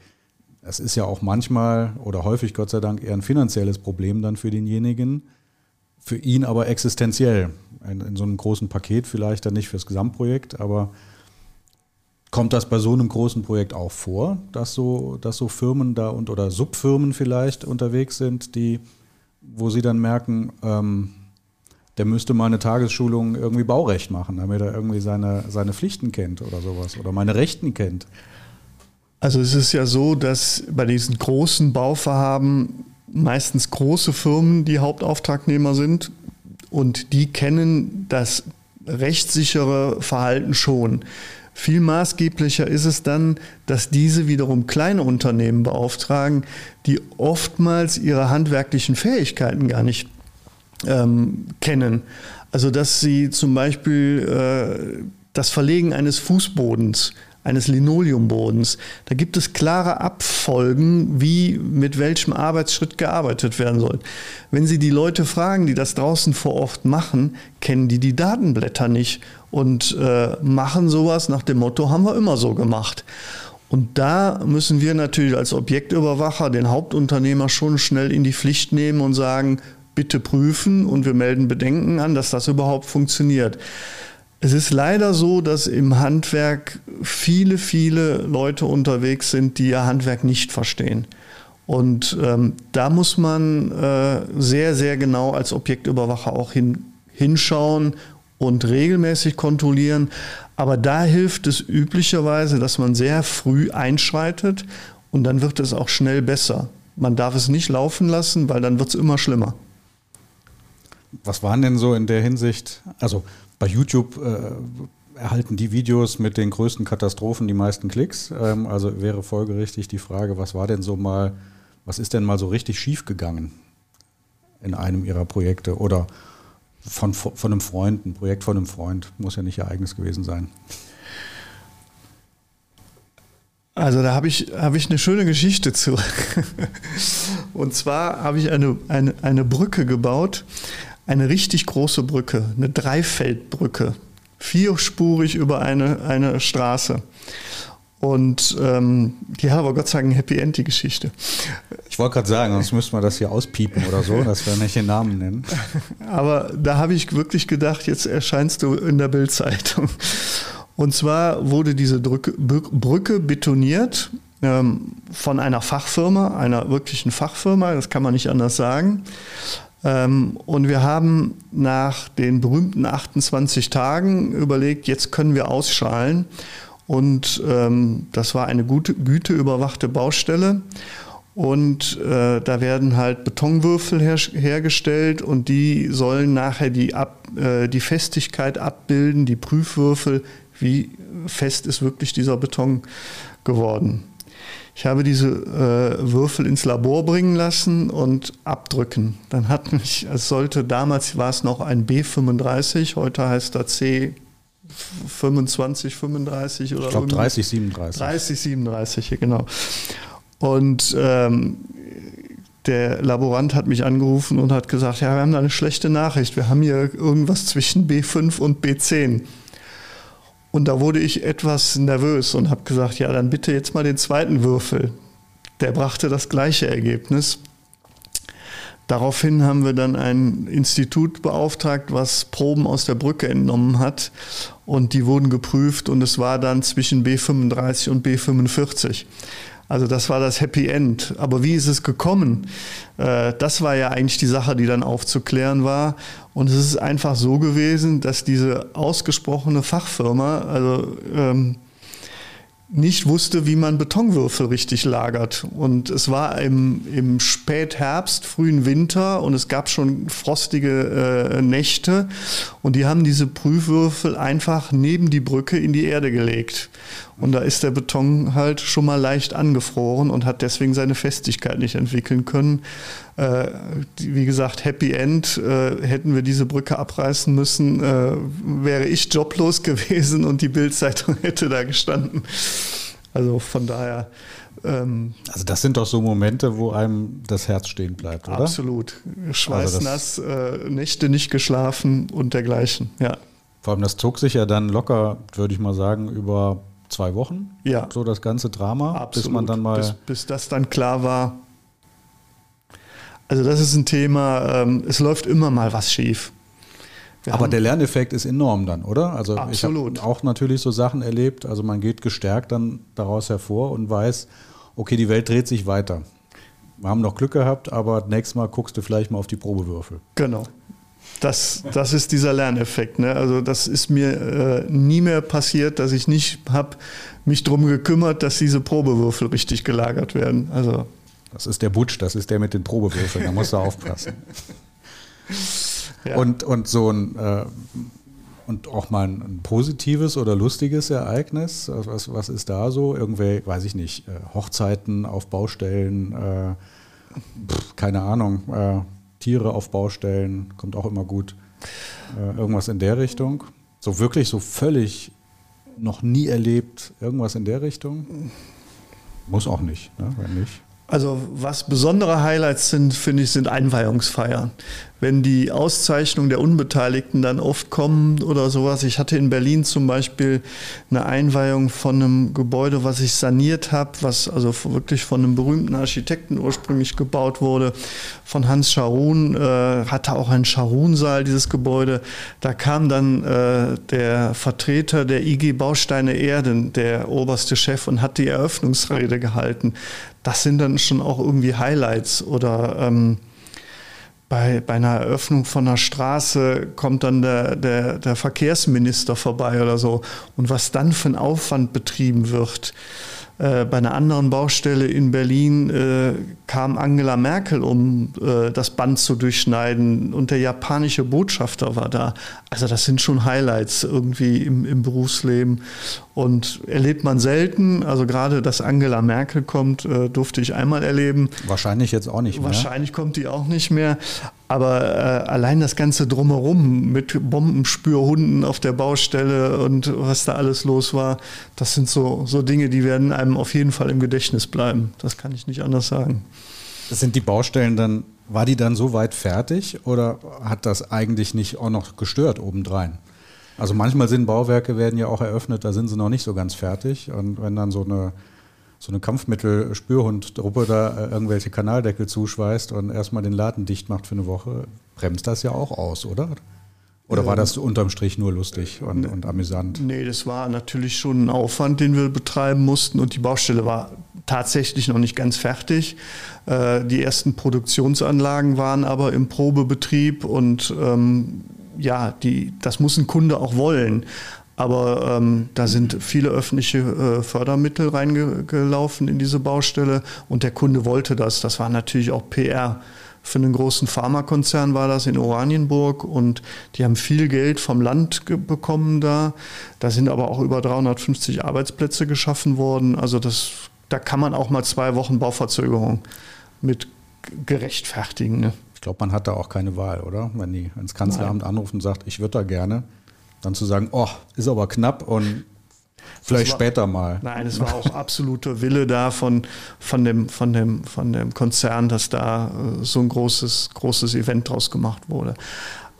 es ist ja auch manchmal oder häufig Gott sei Dank eher ein finanzielles Problem dann für denjenigen, für ihn aber existenziell. In, in so einem großen Paket vielleicht dann nicht fürs Gesamtprojekt, aber Kommt das bei so einem großen Projekt auch vor, dass so, dass so Firmen da und oder Subfirmen vielleicht unterwegs sind, die, wo sie dann merken, ähm, der müsste mal eine Tagesschulung irgendwie Baurecht machen, damit er irgendwie seine, seine Pflichten kennt oder sowas oder meine Rechten kennt? Also es ist ja so, dass bei diesen großen Bauvorhaben meistens große Firmen die Hauptauftragnehmer sind und die kennen das rechtssichere Verhalten schon. Viel maßgeblicher ist es dann, dass diese wiederum kleine Unternehmen beauftragen, die oftmals ihre handwerklichen Fähigkeiten gar nicht ähm, kennen. Also dass sie zum Beispiel äh, das Verlegen eines Fußbodens eines Linoleumbodens. Da gibt es klare Abfolgen, wie mit welchem Arbeitsschritt gearbeitet werden soll. Wenn Sie die Leute fragen, die das draußen vor Ort machen, kennen die die Datenblätter nicht und äh, machen sowas nach dem Motto, haben wir immer so gemacht. Und da müssen wir natürlich als Objektüberwacher den Hauptunternehmer schon schnell in die Pflicht nehmen und sagen, bitte prüfen und wir melden Bedenken an, dass das überhaupt funktioniert. Es ist leider so, dass im Handwerk viele, viele Leute unterwegs sind, die ihr Handwerk nicht verstehen. Und ähm, da muss man äh, sehr, sehr genau als Objektüberwacher auch hin, hinschauen und regelmäßig kontrollieren. Aber da hilft es üblicherweise, dass man sehr früh einschreitet und dann wird es auch schnell besser. Man darf es nicht laufen lassen, weil dann wird es immer schlimmer. Was waren denn so in der Hinsicht, also bei YouTube äh, erhalten die Videos mit den größten Katastrophen die meisten Klicks. Ähm, also wäre folgerichtig die Frage, was war denn so mal, was ist denn mal so richtig schief gegangen in einem ihrer Projekte oder von, von einem Freund, ein Projekt von einem Freund, muss ja nicht ihr eigenes gewesen sein. Also da habe ich, hab ich eine schöne Geschichte zu. Und zwar habe ich eine, eine, eine Brücke gebaut eine richtig große Brücke, eine Dreifeldbrücke, vierspurig über eine, eine Straße. Und ähm, die hat aber Gott sei Dank ein Happy End, die Geschichte. Ich wollte gerade sagen, sonst müssten wir das hier auspiepen oder so, dass wir nicht den Namen nennen. Aber da habe ich wirklich gedacht, jetzt erscheinst du in der Bildzeitung. Und zwar wurde diese Brücke, Brücke betoniert ähm, von einer Fachfirma, einer wirklichen Fachfirma, das kann man nicht anders sagen. Ähm, und wir haben nach den berühmten 28 Tagen überlegt, jetzt können wir ausschalen. Und ähm, das war eine gute, güteüberwachte Baustelle. Und äh, da werden halt Betonwürfel her hergestellt und die sollen nachher die, Ab äh, die Festigkeit abbilden, die Prüfwürfel, wie fest ist wirklich dieser Beton geworden. Ich habe diese äh, Würfel ins Labor bringen lassen und abdrücken. Dann hat mich, es sollte, damals war es noch ein B35, heute heißt er C 25, 35 oder Ich glaube 30, 37. 30, 37, genau. Und ähm, der Laborant hat mich angerufen und hat gesagt, ja, wir haben da eine schlechte Nachricht. Wir haben hier irgendwas zwischen B5 und B10. Und da wurde ich etwas nervös und habe gesagt, ja, dann bitte jetzt mal den zweiten Würfel. Der brachte das gleiche Ergebnis. Daraufhin haben wir dann ein Institut beauftragt, was Proben aus der Brücke entnommen hat. Und die wurden geprüft und es war dann zwischen B35 und B45. Also das war das Happy End. Aber wie ist es gekommen? Äh, das war ja eigentlich die Sache, die dann aufzuklären war. Und es ist einfach so gewesen, dass diese ausgesprochene Fachfirma, also ähm, nicht wusste, wie man Betonwürfel richtig lagert. Und es war im, im Spätherbst, frühen Winter und es gab schon frostige äh, Nächte. Und die haben diese Prüfwürfel einfach neben die Brücke in die Erde gelegt. Und da ist der Beton halt schon mal leicht angefroren und hat deswegen seine Festigkeit nicht entwickeln können. Äh, wie gesagt, Happy End, äh, hätten wir diese Brücke abreißen müssen, äh, wäre ich joblos gewesen und die Bildzeitung hätte da gestanden. Also von daher. Ähm, also das sind doch so Momente, wo einem das Herz stehen bleibt, oder? Absolut. Schweißnass, also äh, Nächte nicht geschlafen und dergleichen, ja. Vor allem, das zog sich ja dann locker, würde ich mal sagen, über zwei Wochen. Ja. So das ganze Drama, Absolut. bis man dann mal. Bis, bis das dann klar war. Also, das ist ein Thema, ähm, es läuft immer mal was schief. Wir Aber der Lerneffekt ist enorm dann, oder? Also Absolut. ich habe auch natürlich so Sachen erlebt. Also man geht gestärkt dann daraus hervor und weiß, okay, die Welt dreht sich weiter. Wir haben noch Glück gehabt, aber nächstes Mal guckst du vielleicht mal auf die Probewürfel. Genau. Das, das ist dieser Lerneffekt. Ne? Also das ist mir äh, nie mehr passiert, dass ich nicht habe mich darum gekümmert, dass diese Probewürfel richtig gelagert werden. Also das ist der Butsch, das ist der mit den Probewürfeln, da musst du aufpassen. Ja. Und, und so ein äh, und auch mal ein, positives oder lustiges Ereignis. Was, was ist da so? Irgendwelche, weiß ich nicht, äh, Hochzeiten auf Baustellen, äh, pff, keine Ahnung. Äh, Tiere auf Baustellen, kommt auch immer gut. Äh, irgendwas in der Richtung. So wirklich so völlig noch nie erlebt, irgendwas in der Richtung. Muss auch nicht, ne? wenn nicht. Also was besondere Highlights sind, finde ich, sind Einweihungsfeiern wenn die Auszeichnungen der Unbeteiligten dann oft kommen oder sowas. Ich hatte in Berlin zum Beispiel eine Einweihung von einem Gebäude, was ich saniert habe, was also wirklich von einem berühmten Architekten ursprünglich gebaut wurde, von Hans Scharun, äh, hatte auch einen Scharun-Saal, dieses Gebäude. Da kam dann äh, der Vertreter der IG Bausteine Erden, der oberste Chef, und hat die Eröffnungsrede gehalten. Das sind dann schon auch irgendwie Highlights oder ähm, bei, bei einer Eröffnung von einer Straße kommt dann der, der, der Verkehrsminister vorbei oder so. Und was dann für ein Aufwand betrieben wird, äh, bei einer anderen Baustelle in Berlin äh, kam Angela Merkel, um äh, das Band zu durchschneiden und der japanische Botschafter war da. Also das sind schon Highlights irgendwie im, im Berufsleben und erlebt man selten. Also gerade, dass Angela Merkel kommt, äh, durfte ich einmal erleben. Wahrscheinlich jetzt auch nicht mehr. Wahrscheinlich kommt die auch nicht mehr. Aber äh, allein das Ganze drumherum mit Bombenspürhunden auf der Baustelle und was da alles los war, das sind so, so Dinge, die werden einem auf jeden Fall im Gedächtnis bleiben. Das kann ich nicht anders sagen. Sind die Baustellen dann, war die dann so weit fertig oder hat das eigentlich nicht auch noch gestört obendrein? Also manchmal sind Bauwerke, werden ja auch eröffnet, da sind sie noch nicht so ganz fertig. Und wenn dann so eine so eine Kampfmittel-Spürhund-Truppe da äh, irgendwelche Kanaldeckel zuschweißt und erstmal den Laden dicht macht für eine Woche, bremst das ja auch aus, oder? Oder war das unterm Strich nur lustig und, und amüsant? Nee, das war natürlich schon ein Aufwand, den wir betreiben mussten und die Baustelle war tatsächlich noch nicht ganz fertig. Äh, die ersten Produktionsanlagen waren aber im Probebetrieb und ähm, ja, die, das muss ein Kunde auch wollen. Aber ähm, da sind viele öffentliche äh, Fördermittel reingelaufen in diese Baustelle und der Kunde wollte das. Das war natürlich auch PR. Für einen großen Pharmakonzern war das in Oranienburg und die haben viel Geld vom Land bekommen da. Da sind aber auch über 350 Arbeitsplätze geschaffen worden. Also das, da kann man auch mal zwei Wochen Bauverzögerung mit gerechtfertigen. Ne? Ich glaube, man hat da auch keine Wahl, oder? Wenn die ins Kanzleramt Nein. anrufen und sagt, ich würde da gerne, Dann zu sagen, oh, ist aber knapp und vielleicht war, später mal. Nein, es war auch absoluter Wille da von, von, dem, von, dem, von dem Konzern, dass da äh, so ein großes, großes Event draus gemacht wurde.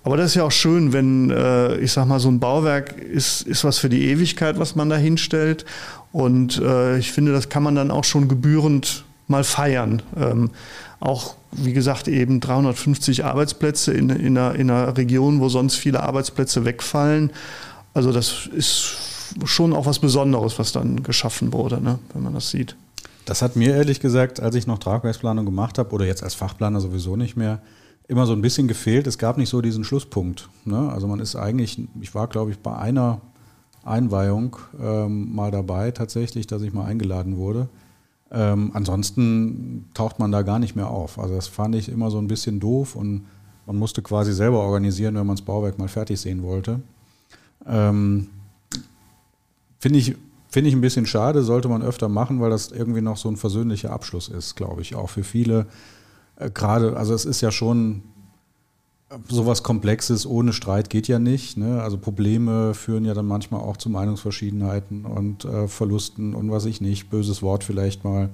Aber das ist ja auch schön, wenn, äh, ich sag mal, so ein Bauwerk ist, ist was für die Ewigkeit, was man da hinstellt. Und äh, ich finde, das kann man dann auch schon gebührend mal feiern. Ähm, auch, wie gesagt, eben 350 Arbeitsplätze in, in, einer, in einer Region, wo sonst viele Arbeitsplätze wegfallen. Also das ist schon auch was Besonderes, was dann geschaffen wurde, ne, wenn man das sieht. Das hat mir ehrlich gesagt, als ich noch Tragwerksplanung gemacht habe, oder jetzt als Fachplaner sowieso nicht mehr, immer so ein bisschen gefehlt. Es gab nicht so diesen Schlusspunkt. Ne? Also man ist eigentlich, ich war glaube ich bei einer Einweihung ähm, mal dabei tatsächlich, dass ich mal eingeladen wurde. Ähm, ansonsten taucht man da gar nicht mehr auf. Also das fand ich immer so ein bisschen doof und man musste quasi selber organisieren, wenn man das Bauwerk mal fertig sehen wollte. Ähm, Finde ich, find ich ein bisschen schade, sollte man öfter machen, weil das irgendwie noch so ein versöhnlicher Abschluss ist, glaube ich, auch für viele äh, gerade, also es ist ja schon sowas Komplexes ohne Streit geht ja nicht. Ne? Also Probleme führen ja dann manchmal auch zu Meinungsverschiedenheiten und äh, Verlusten und was ich nicht, böses Wort vielleicht mal.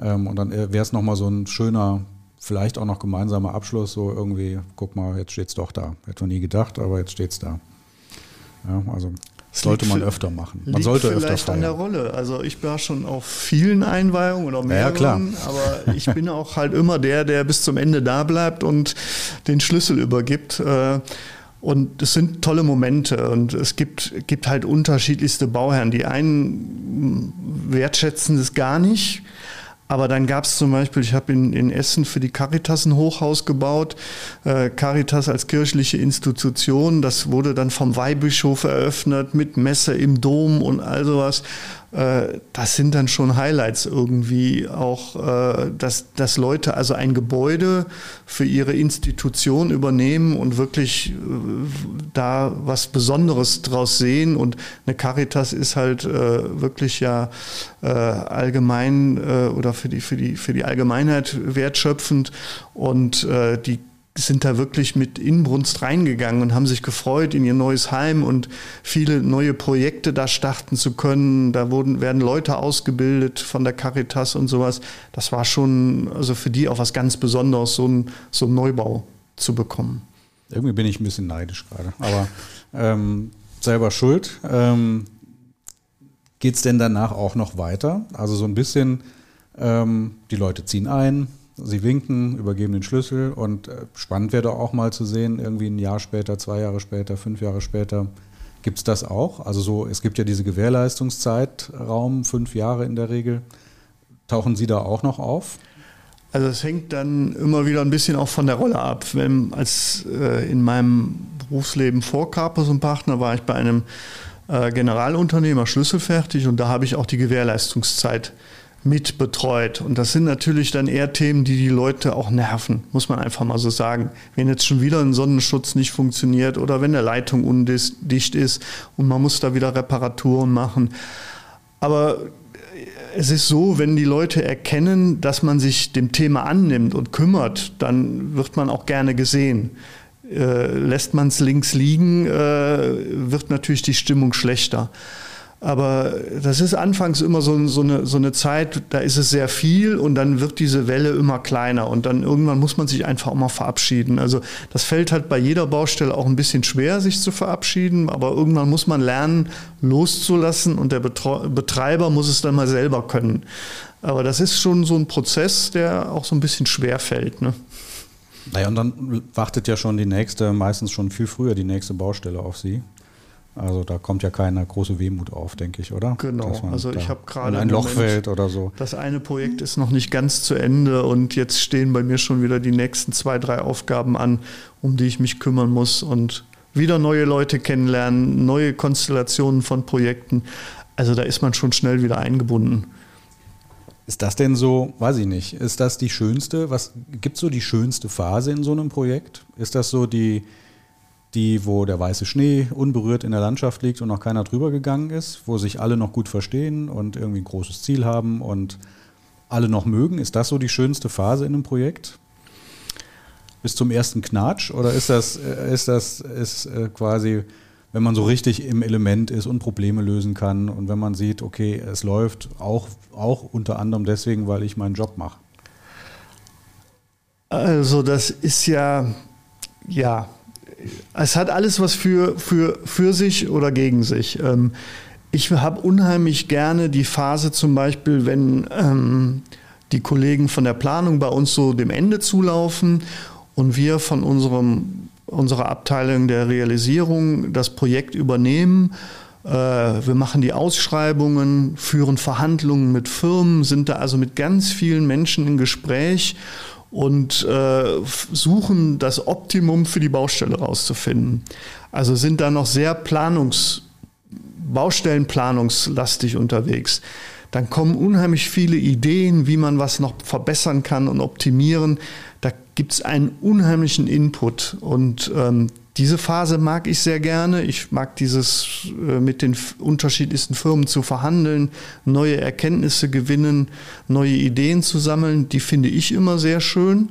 Ähm, und dann äh, wäre es nochmal so ein schöner, vielleicht auch noch gemeinsamer Abschluss, so irgendwie, guck mal, jetzt steht es doch da. Hätte man nie gedacht, aber jetzt steht es da. Ja, also sollte man öfter machen. Man sollte öfter feiern. an der Rolle. Also ich war schon auf vielen Einweihungen oder mehreren, ja, aber ich bin auch halt immer der, der bis zum Ende da bleibt und den Schlüssel übergibt. Äh, und es sind tolle Momente und es gibt, gibt halt unterschiedlichste Bauherren. Die einen wertschätzen es gar nicht aber dann gab es zum Beispiel, ich habe in, in Essen für die Caritas ein Hochhaus gebaut. Äh, Caritas als kirchliche Institution, das wurde dann vom Weihbischof eröffnet mit Messe im Dom und all sowas. Äh, das sind dann schon Highlights irgendwie auch, äh, dass, dass Leute also ein Gebäude für ihre Institution übernehmen und wirklich äh, da was Besonderes draus sehen. Und eine Caritas ist halt wirklich ja allgemein oder für die, für die, für die Allgemeinheit wertschöpfend und die sind da wirklich mit Inbrunst reingegangen und haben sich gefreut in ihr neues Heim und viele neue Projekte da starten zu können. Da wurden, werden Leute ausgebildet von der Caritas und sowas. Das war schon also für die auch was ganz Besonderes, so ein, so einen Neubau zu bekommen. Irgendwie bin ich ein bisschen neidisch gerade, aber ähm, selber schuld. Ähm, Geht es denn danach auch noch weiter? Also so ein bisschen, ähm, die Leute ziehen ein, Sie winken, übergeben den Schlüssel und äh, spannend wäre doch auch mal zu sehen, irgendwie ein Jahr später, zwei Jahre später, fünf Jahre später, gibt es das auch? Also so, es gibt ja diese Gewährleistungszeitraum, fünf Jahre in der Regel. Tauchen Sie da auch noch auf? Also es hängt dann immer wieder ein bisschen auch von der Rolle ab. Wenn als äh, in meinem Berufsleben vor Carpus und Partner war ich bei einem äh, Generalunternehmer schlüsselfertig und da habe ich auch die Gewährleistungszeit mit betreut. Und das sind natürlich dann eher Themen, die die Leute auch nerven, muss man einfach mal so sagen. Wenn jetzt schon wieder ein Sonnenschutz nicht funktioniert oder wenn der Leitung undicht ist und man muss da wieder Reparaturen machen. Aber es ist so, wenn die Leute erkennen, dass man sich dem Thema annimmt und kümmert, dann wird man auch gerne gesehen. Äh, lässt man es links liegen, äh, wird natürlich die Stimmung schlechter. Aber das ist anfangs immer so, so, eine, so eine Zeit, da ist es sehr viel und dann wird diese Welle immer kleiner und dann irgendwann muss man sich einfach auch mal verabschieden. Also das fällt halt bei jeder Baustelle auch ein bisschen schwer, sich zu verabschieden, aber irgendwann muss man lernen, loszulassen und der Betreiber muss es dann mal selber können. Aber das ist schon so ein Prozess, der auch so ein bisschen schwer fällt. Ne? Naja, und dann wartet ja schon die nächste, meistens schon viel früher die nächste Baustelle auf Sie. Also da kommt ja keine große Wehmut auf, denke ich, oder? Genau. Also ich habe gerade ein Loch fällt oder so. Das eine Projekt ist noch nicht ganz zu Ende und jetzt stehen bei mir schon wieder die nächsten zwei, drei Aufgaben an, um die ich mich kümmern muss und wieder neue Leute kennenlernen, neue Konstellationen von Projekten. Also da ist man schon schnell wieder eingebunden. Ist das denn so, weiß ich nicht, ist das die schönste, was gibt es so die schönste Phase in so einem Projekt? Ist das so die, die, wo der weiße Schnee unberührt in der Landschaft liegt und noch keiner drüber gegangen ist, wo sich alle noch gut verstehen und irgendwie ein großes Ziel haben und alle noch mögen. Ist das so die schönste Phase in einem Projekt? Bis zum ersten Knatsch? Oder ist das, äh, ist das ist äh, quasi wenn man so richtig im Element ist und Probleme lösen kann und wenn man sieht, okay, es läuft auch, auch unter anderem deswegen, weil ich meinen Job mache? Also das ist ja, ja, es hat alles was für, für, für sich oder gegen sich. Ähm, ich habe unheimlich gerne die Phase zum Beispiel, wenn ähm, die Kollegen von der Planung bei uns so dem Ende zulaufen und wir von unserem, unserer Abteilung der Realisierung das Projekt übernehmen. Äh, wir machen die Ausschreibungen, führen Verhandlungen mit Firmen, sind da also mit ganz vielen Menschen im Gespräch und äh, suchen das Optimum für die Baustelle rauszufinden. Also sind da noch sehr planungs, Baustellenplanungslastig unterwegs. Dann kommen unheimlich viele Ideen, wie man was noch verbessern kann und optimieren. Da gibt es einen unheimlichen Input und ähm, diese Phase mag ich sehr gerne. Ich mag dieses äh, mit den unterschiedlichsten Firmen zu verhandeln, neue Erkenntnisse gewinnen, neue Ideen zu sammeln. Die finde ich immer sehr schön.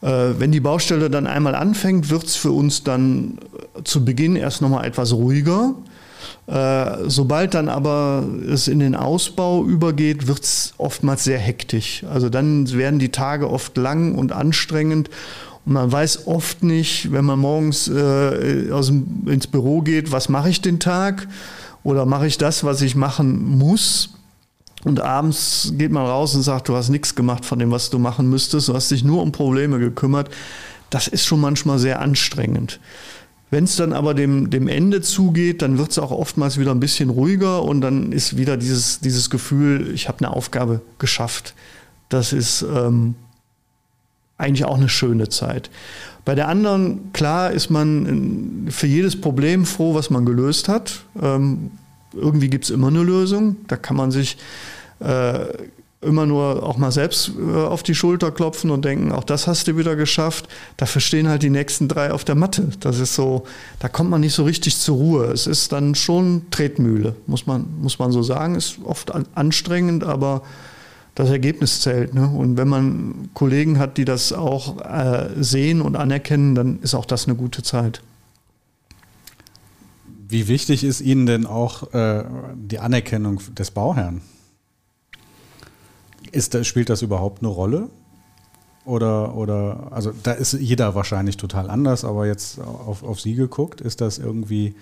Äh, wenn die Baustelle dann einmal anfängt, wird es für uns dann zu Beginn erst nochmal etwas ruhiger. Äh, sobald dann aber es in den Ausbau übergeht, wird es oftmals sehr hektisch. Also dann werden die Tage oft lang und anstrengend und man weiß oft nicht, wenn man morgens äh, aus dem, ins Büro geht, was mache ich den Tag oder mache ich das, was ich machen muss. Und abends geht man raus und sagt, du hast nichts gemacht von dem, was du machen müsstest, du hast dich nur um Probleme gekümmert. Das ist schon manchmal sehr anstrengend. Wenn es dann aber dem, dem Ende zugeht, dann wird es auch oftmals wieder ein bisschen ruhiger und dann ist wieder dieses, dieses Gefühl, ich habe eine Aufgabe geschafft. Das ist ähm, eigentlich auch eine schöne Zeit. Bei der anderen, klar, ist man für jedes Problem froh, was man gelöst hat. Ähm, irgendwie gibt es immer eine Lösung. Da kann man sich äh, immer nur auch mal selbst äh, auf die Schulter klopfen und denken, auch das hast du wieder geschafft. Dafür stehen halt die nächsten drei auf der Matte. Das ist so, da kommt man nicht so richtig zur Ruhe. Es ist dann schon Tretmühle, muss man, muss man so sagen. Ist oft anstrengend, aber das Ergebnis zählt. Ne? Und wenn man Kollegen hat, die das auch äh, sehen und anerkennen, dann ist auch das eine gute Zeit. Wie wichtig ist Ihnen denn auch äh, die Anerkennung des Bauherrn? Ist spielt das überhaupt eine Rolle? Oder, oder, also da ist jeder wahrscheinlich total anders, aber jetzt auf, auf Sie geguckt, ist das irgendwie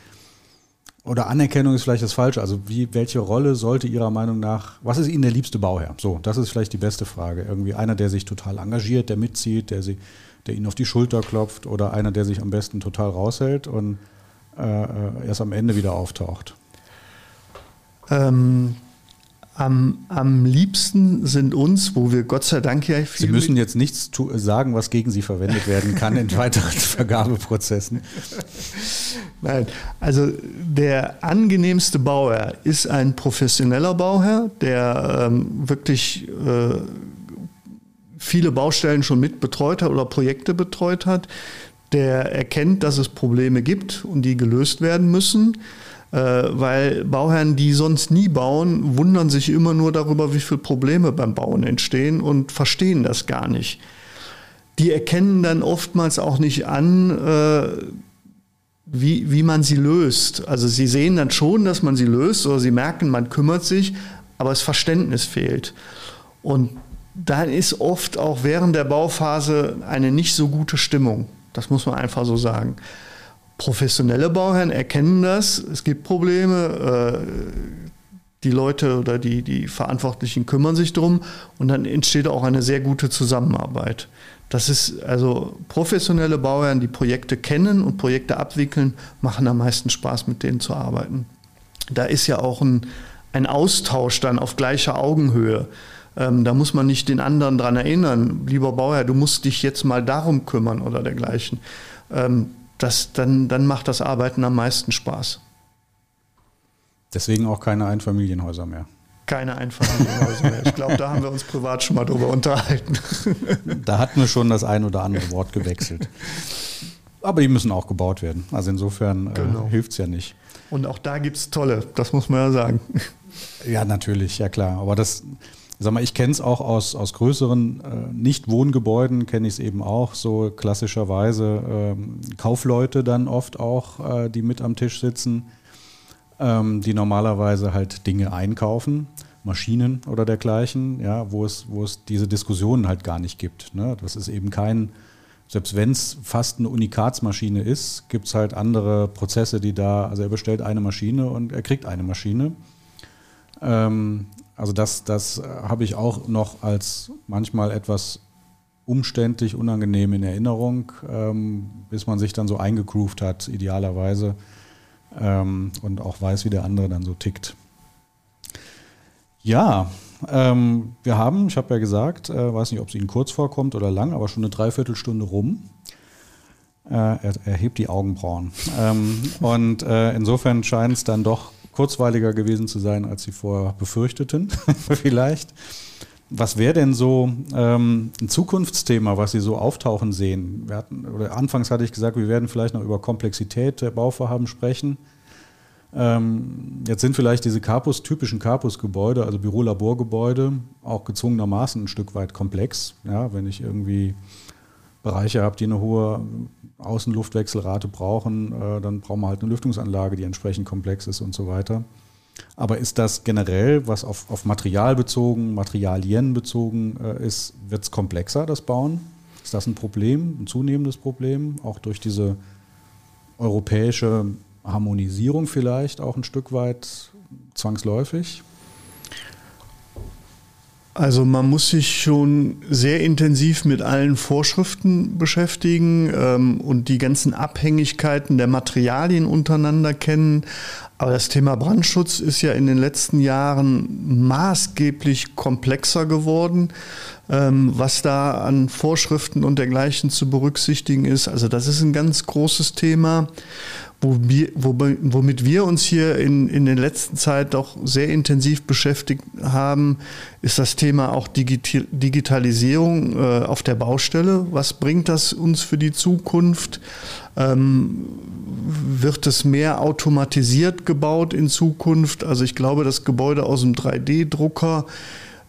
oder Anerkennung ist vielleicht das Falsche. Also wie, welche Rolle sollte Ihrer Meinung nach, was ist Ihnen der liebste Bauherr? So, das ist vielleicht die beste Frage. Irgendwie einer, der sich total engagiert, der mitzieht, der, sie, der Ihnen auf die Schulter klopft oder einer, der sich am besten total raushält und äh, äh erst am Ende wieder auftaucht. Ähm, am, am liebsten sind uns, wo wir Gott sei Dank ja viel. Sie müssen jetzt nichts sagen, was gegen Sie verwendet werden kann in weiteren Vergabeprozessen. Nein, also der angenehmste Bauherr ist ein professioneller Bauherr, der ähm, wirklich äh, viele Baustellen schon mit betreut hat oder Projekte betreut hat, der erkennt, dass es Probleme gibt und die gelöst werden müssen äh, weil Bauherren, die sonst nie bauen, wundern sich immer nur darüber, wie viele Probleme beim Bauen entstehen und verstehen das gar nicht. Die erkennen dann oftmals auch nicht an, äh, wie, wie man sie löst. Also sie sehen dann schon, dass man sie löst oder sie merken, man kümmert sich, aber das Verständnis fehlt. Und dann ist oft auch während der Bauphase eine nicht so gute Stimmung. Das muss man einfach so sagen. Professionelle Bauherren erkennen das, es gibt Probleme, äh, die Leute oder die, die Verantwortlichen kümmern sich darum und dann entsteht auch eine sehr gute Zusammenarbeit. Das ist also professionelle Bauherren, die Projekte kennen und Projekte abwickeln, machen am meisten Spaß, mit denen zu arbeiten. Da ist ja auch ein, ein Austausch dann auf gleicher Augenhöhe. Ähm, da muss man nicht den anderen daran erinnern, lieber Bauherr, du musst dich jetzt mal darum kümmern oder dergleichen. Ähm, das, dann, dann macht das Arbeiten am meisten Spaß. Deswegen auch keine Einfamilienhäuser mehr. Keine Einfamilienhäuser mehr. Ich glaube, da haben wir uns privat schon mal drüber unterhalten. Da hatten wir schon das ein oder andere Wort gewechselt. Aber die müssen auch gebaut werden. Also insofern äh, genau. äh, hilft es ja nicht. Und auch da gibt es tolle, das muss man ja sagen. Ja, natürlich, ja klar. Aber das, sag mal, ich kenne es auch aus, aus größeren äh, Nicht-Wohngebäuden, kenne ich es eben auch, so klassischerweise ähm, Kaufleute dann oft auch, äh, die mit am Tisch sitzen, ähm, die normalerweise halt Dinge einkaufen, Maschinen oder dergleichen, ja, wo es, wo es diese Diskussionen halt gar nicht gibt. Ne? Das ist eben kein, selbst wenn es fast eine Unikatsmaschine ist, gibt es halt andere Prozesse, die da, also er bestellt eine Maschine und er kriegt eine Maschine. Ähm, also das, das äh, habe ich auch noch als manchmal etwas umständlich, unangenehm in Erinnerung, ähm, bis man sich dann so eingegroovt hat, idealerweise, ähm, und auch weiß, wie der andere dann so tickt. Ja, ähm, wir haben, ich habe ja gesagt, äh, weiß nicht, ob es Ihnen kurz vorkommt oder lang, aber schon eine Dreiviertelstunde rum. Äh, er, er, hebt die Augenbrauen. Ähm, und äh, insofern scheint es dann doch kurzweiliger gewesen zu sein, als Sie vorher befürchteten, vielleicht. Was wäre denn so ähm, ein Zukunftsthema, was Sie so auftauchen sehen? Hatten, anfangs hatte ich gesagt, wir werden vielleicht noch über Komplexität der Bauvorhaben sprechen. Ähm, jetzt sind vielleicht diese Carpus, typischen Carpus-Gebäude, also Büro-Laborgebäude, auch gezwungenermaßen ein Stück weit komplex. Ja, wenn ich irgendwie Bereiche habe, die eine hohe Außenluftwechselrate brauchen, äh, dann brauchen wir halt eine Lüftungsanlage, die entsprechend komplex ist und so weiter. Aber ist das generell, was auf, auf Material bezogen, Materialien bezogen äh, ist, wird es komplexer, das Bauen? Ist das ein Problem, ein zunehmendes Problem, auch durch diese europäische Harmonisierung vielleicht auch ein Stück weit zwangsläufig? Also man muss sich schon sehr intensiv mit allen Vorschriften beschäftigen ähm, und die ganzen Abhängigkeiten der Materialien untereinander kennen. Aber das Thema Brandschutz ist ja in den letzten Jahren maßgeblich komplexer geworden, ähm, was da an Vorschriften und dergleichen zu berücksichtigen ist. Also das ist ein ganz großes Thema womit wir uns hier in, in der letzten Zeit doch sehr intensiv beschäftigt haben, ist das Thema auch Digitalisierung äh, auf der Baustelle. Was bringt das uns für die Zukunft? Ähm, wird es mehr automatisiert gebaut in Zukunft? Also ich glaube, das Gebäude aus dem 3D-Drucker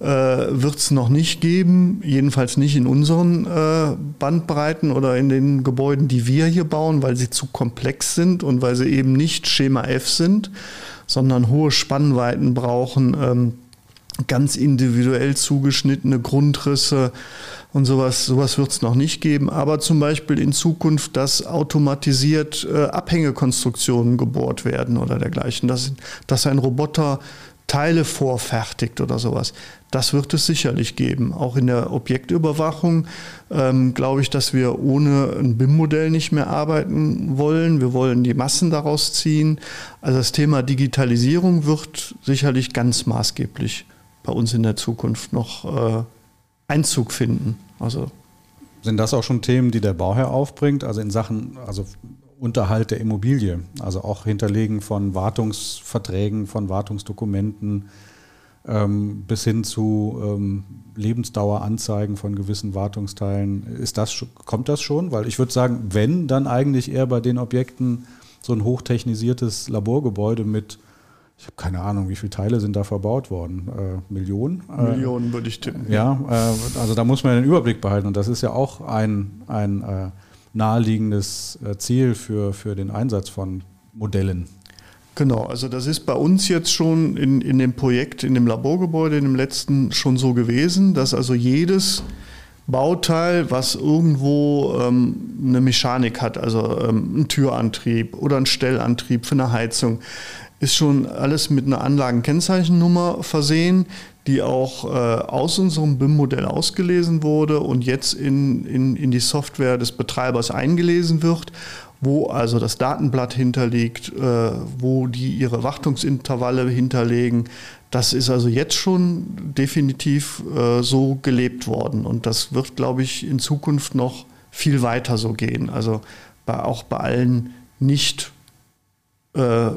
äh, wird es noch nicht geben, jedenfalls nicht in unseren äh, Bandbreiten oder in den Gebäuden, die wir hier bauen, weil sie zu komplex sind und weil sie eben nicht Schema F sind, sondern hohe Spannweiten brauchen, ähm, ganz individuell zugeschnittene Grundrisse und sowas, sowas wird es noch nicht geben. Aber zum Beispiel in Zukunft, dass automatisiert äh, Abhängekonstruktionen gebohrt werden oder dergleichen, dass, dass ein Roboter Teile vorfertigt oder sowas. Das wird es sicherlich geben. Auch in der Objektüberwachung ähm, glaube ich, dass wir ohne ein BIM-Modell nicht mehr arbeiten wollen. Wir wollen die Massen daraus ziehen. Also das Thema Digitalisierung wird sicherlich ganz maßgeblich bei uns in der Zukunft noch äh, Einzug finden. Also sind das auch schon Themen, die der Bauherr aufbringt? Also in Sachen, also Unterhalt der Immobilie, also auch Hinterlegen von Wartungsverträgen, von Wartungsdokumenten, ähm, bis hin zu ähm, Lebensdaueranzeigen von gewissen Wartungsteilen. Ist das, kommt das schon? Weil ich würde sagen, wenn, dann eigentlich eher bei den Objekten so ein hochtechnisiertes Laborgebäude mit, ich habe keine Ahnung, wie viele Teile sind da verbaut worden? Äh, Millionen? Äh, Millionen würde ich tippen. Ja, äh, also da muss man den Überblick behalten und das ist ja auch ein, ein äh, naheliegendes äh, Ziel für, für den Einsatz von Modellen. Genau, also das ist bei uns jetzt schon in, in dem Projekt, in dem Laborgebäude, in dem letzten schon so gewesen, dass also jedes Bauteil, was irgendwo ähm, eine Mechanik hat, also ähm, ein Türantrieb oder ein Stellantrieb für eine Heizung, ist schon alles mit einer Anlagenkennzeichennummer versehen, die auch äh, aus unserem BIM-Modell ausgelesen wurde und jetzt in, in, in die Software des Betreibers eingelesen wird wo also das Datenblatt hinterliegt, äh, wo die ihre Wartungsintervalle hinterlegen. Das ist also jetzt schon definitiv äh, so gelebt worden und das wird, glaube ich, in Zukunft noch viel weiter so gehen. Also bei, auch bei allen nicht äh,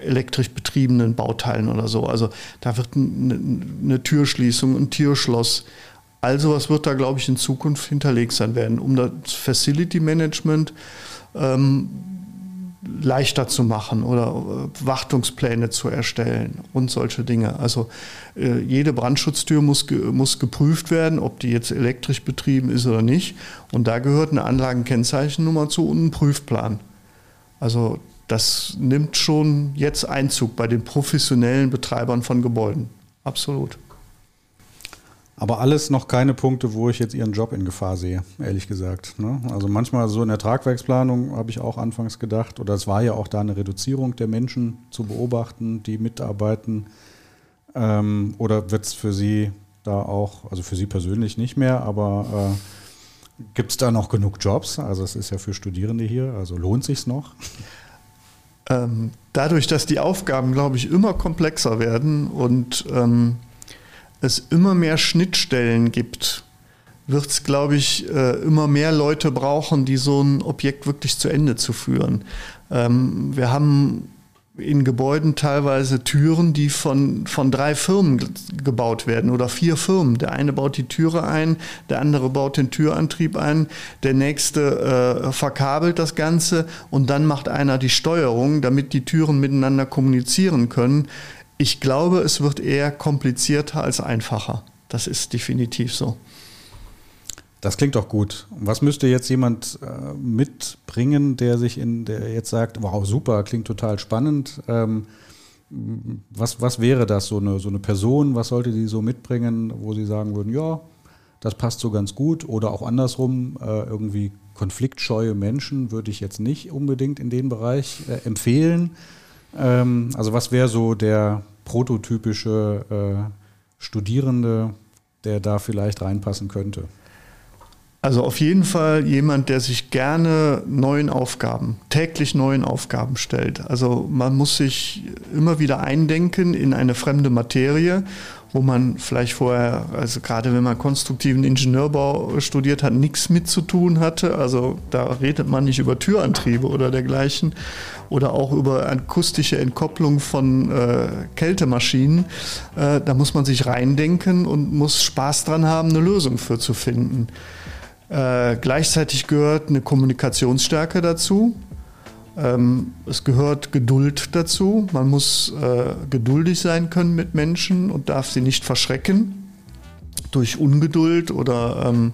elektrisch betriebenen Bauteilen oder so. Also da wird eine, eine Türschließung, ein Türschloss. Also was wird da, glaube ich, in Zukunft hinterlegt sein werden, um das Facility Management ähm, leichter zu machen oder äh, Wartungspläne zu erstellen und solche Dinge. Also äh, jede Brandschutztür muss, muss geprüft werden, ob die jetzt elektrisch betrieben ist oder nicht. Und da gehört eine Anlagenkennzeichennummer zu und ein Prüfplan. Also das nimmt schon jetzt Einzug bei den professionellen Betreibern von Gebäuden. Absolut. Aber alles noch keine Punkte, wo ich jetzt Ihren Job in Gefahr sehe, ehrlich gesagt. Ne? Also manchmal so in der Tragwerksplanung habe ich auch anfangs gedacht, oder es war ja auch da eine Reduzierung der Menschen zu beobachten, die mitarbeiten. Ähm, oder wird es für Sie da auch, also für Sie persönlich nicht mehr, aber äh, gibt es da noch genug Jobs? Also es ist ja für Studierende hier, also lohnt sich noch? Ähm, dadurch, dass die Aufgaben, glaube ich, immer komplexer werden und ähm, es immer mehr Schnittstellen gibt, wird es, glaube ich, äh, immer mehr Leute brauchen, die so ein Objekt wirklich zu Ende zu führen. Ähm, wir haben in Gebäuden teilweise Türen, die von, von drei Firmen gebaut werden oder vier Firmen. Der eine baut die Türe ein, der andere baut den Türantrieb ein, der nächste äh, verkabelt das Ganze und dann macht einer die Steuerung, damit die Türen miteinander kommunizieren können. Ich glaube, es wird eher komplizierter als einfacher. Das ist definitiv so. Das klingt doch gut. Was müsste jetzt jemand äh, mitbringen, der sich in, der jetzt sagt, wow, super, klingt total spannend. Ähm, was, was wäre das, so eine, so eine Person? Was sollte die so mitbringen, wo sie sagen würden, ja, das passt so ganz gut? Oder auch andersrum, äh, irgendwie konfliktscheue Menschen würde ich jetzt nicht unbedingt in den Bereich äh, empfehlen. Ähm, also was wäre so der prototypische äh, Studierende, der da vielleicht reinpassen könnte? Also auf jeden Fall jemand, der sich gerne neuen Aufgaben, täglich neuen Aufgaben stellt. Also man muss sich immer wieder eindenken in eine fremde Materie, wo man vielleicht vorher, also gerade wenn man konstruktiven Ingenieurbau studiert hat, nichts mit zu tun hatte. Also da redet man nicht über Türantriebe oder dergleichen oder auch über akustische Entkopplung von äh, Kältemaschinen. Äh, da muss man sich reindenken und muss Spaß dran haben, eine Lösung für zu finden. Äh, gleichzeitig gehört eine Kommunikationsstärke dazu. Ähm, es gehört Geduld dazu. Man muss äh, geduldig sein können mit Menschen und darf sie nicht verschrecken durch Ungeduld oder ähm,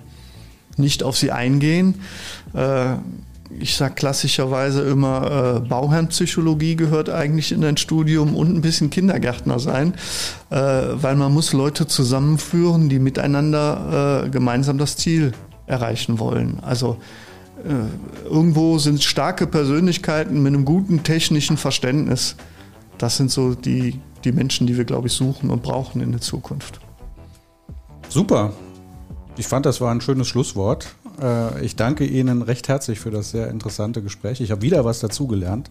nicht auf sie eingehen. Äh, ich sage klassischerweise immer, äh, Bauherrnpsychologie gehört eigentlich in ein Studium und ein bisschen Kindergärtner sein, äh, weil man muss Leute zusammenführen, die miteinander äh, gemeinsam das Ziel erreichen wollen. Also äh, irgendwo sind starke Persönlichkeiten mit einem guten technischen Verständnis. Das sind so die, die Menschen, die wir, glaube ich, suchen und brauchen in der Zukunft. Super. Ich fand, das war ein schönes Schlusswort. Äh, ich danke Ihnen recht herzlich für das sehr interessante Gespräch. Ich habe wieder was dazugelernt.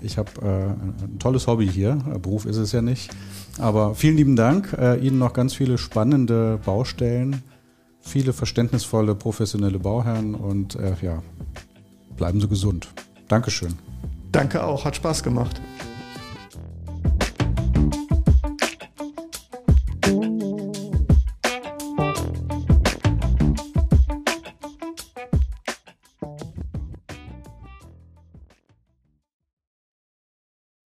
Ich habe äh, ein tolles Hobby hier. Beruf ist es ja nicht. Aber vielen lieben Dank. Ihnen noch ganz viele spannende Baustellen viele verständnisvolle, professionelle Bauherren und äh, ja, bleiben Sie gesund. Dankeschön. Danke auch, hat Spaß gemacht.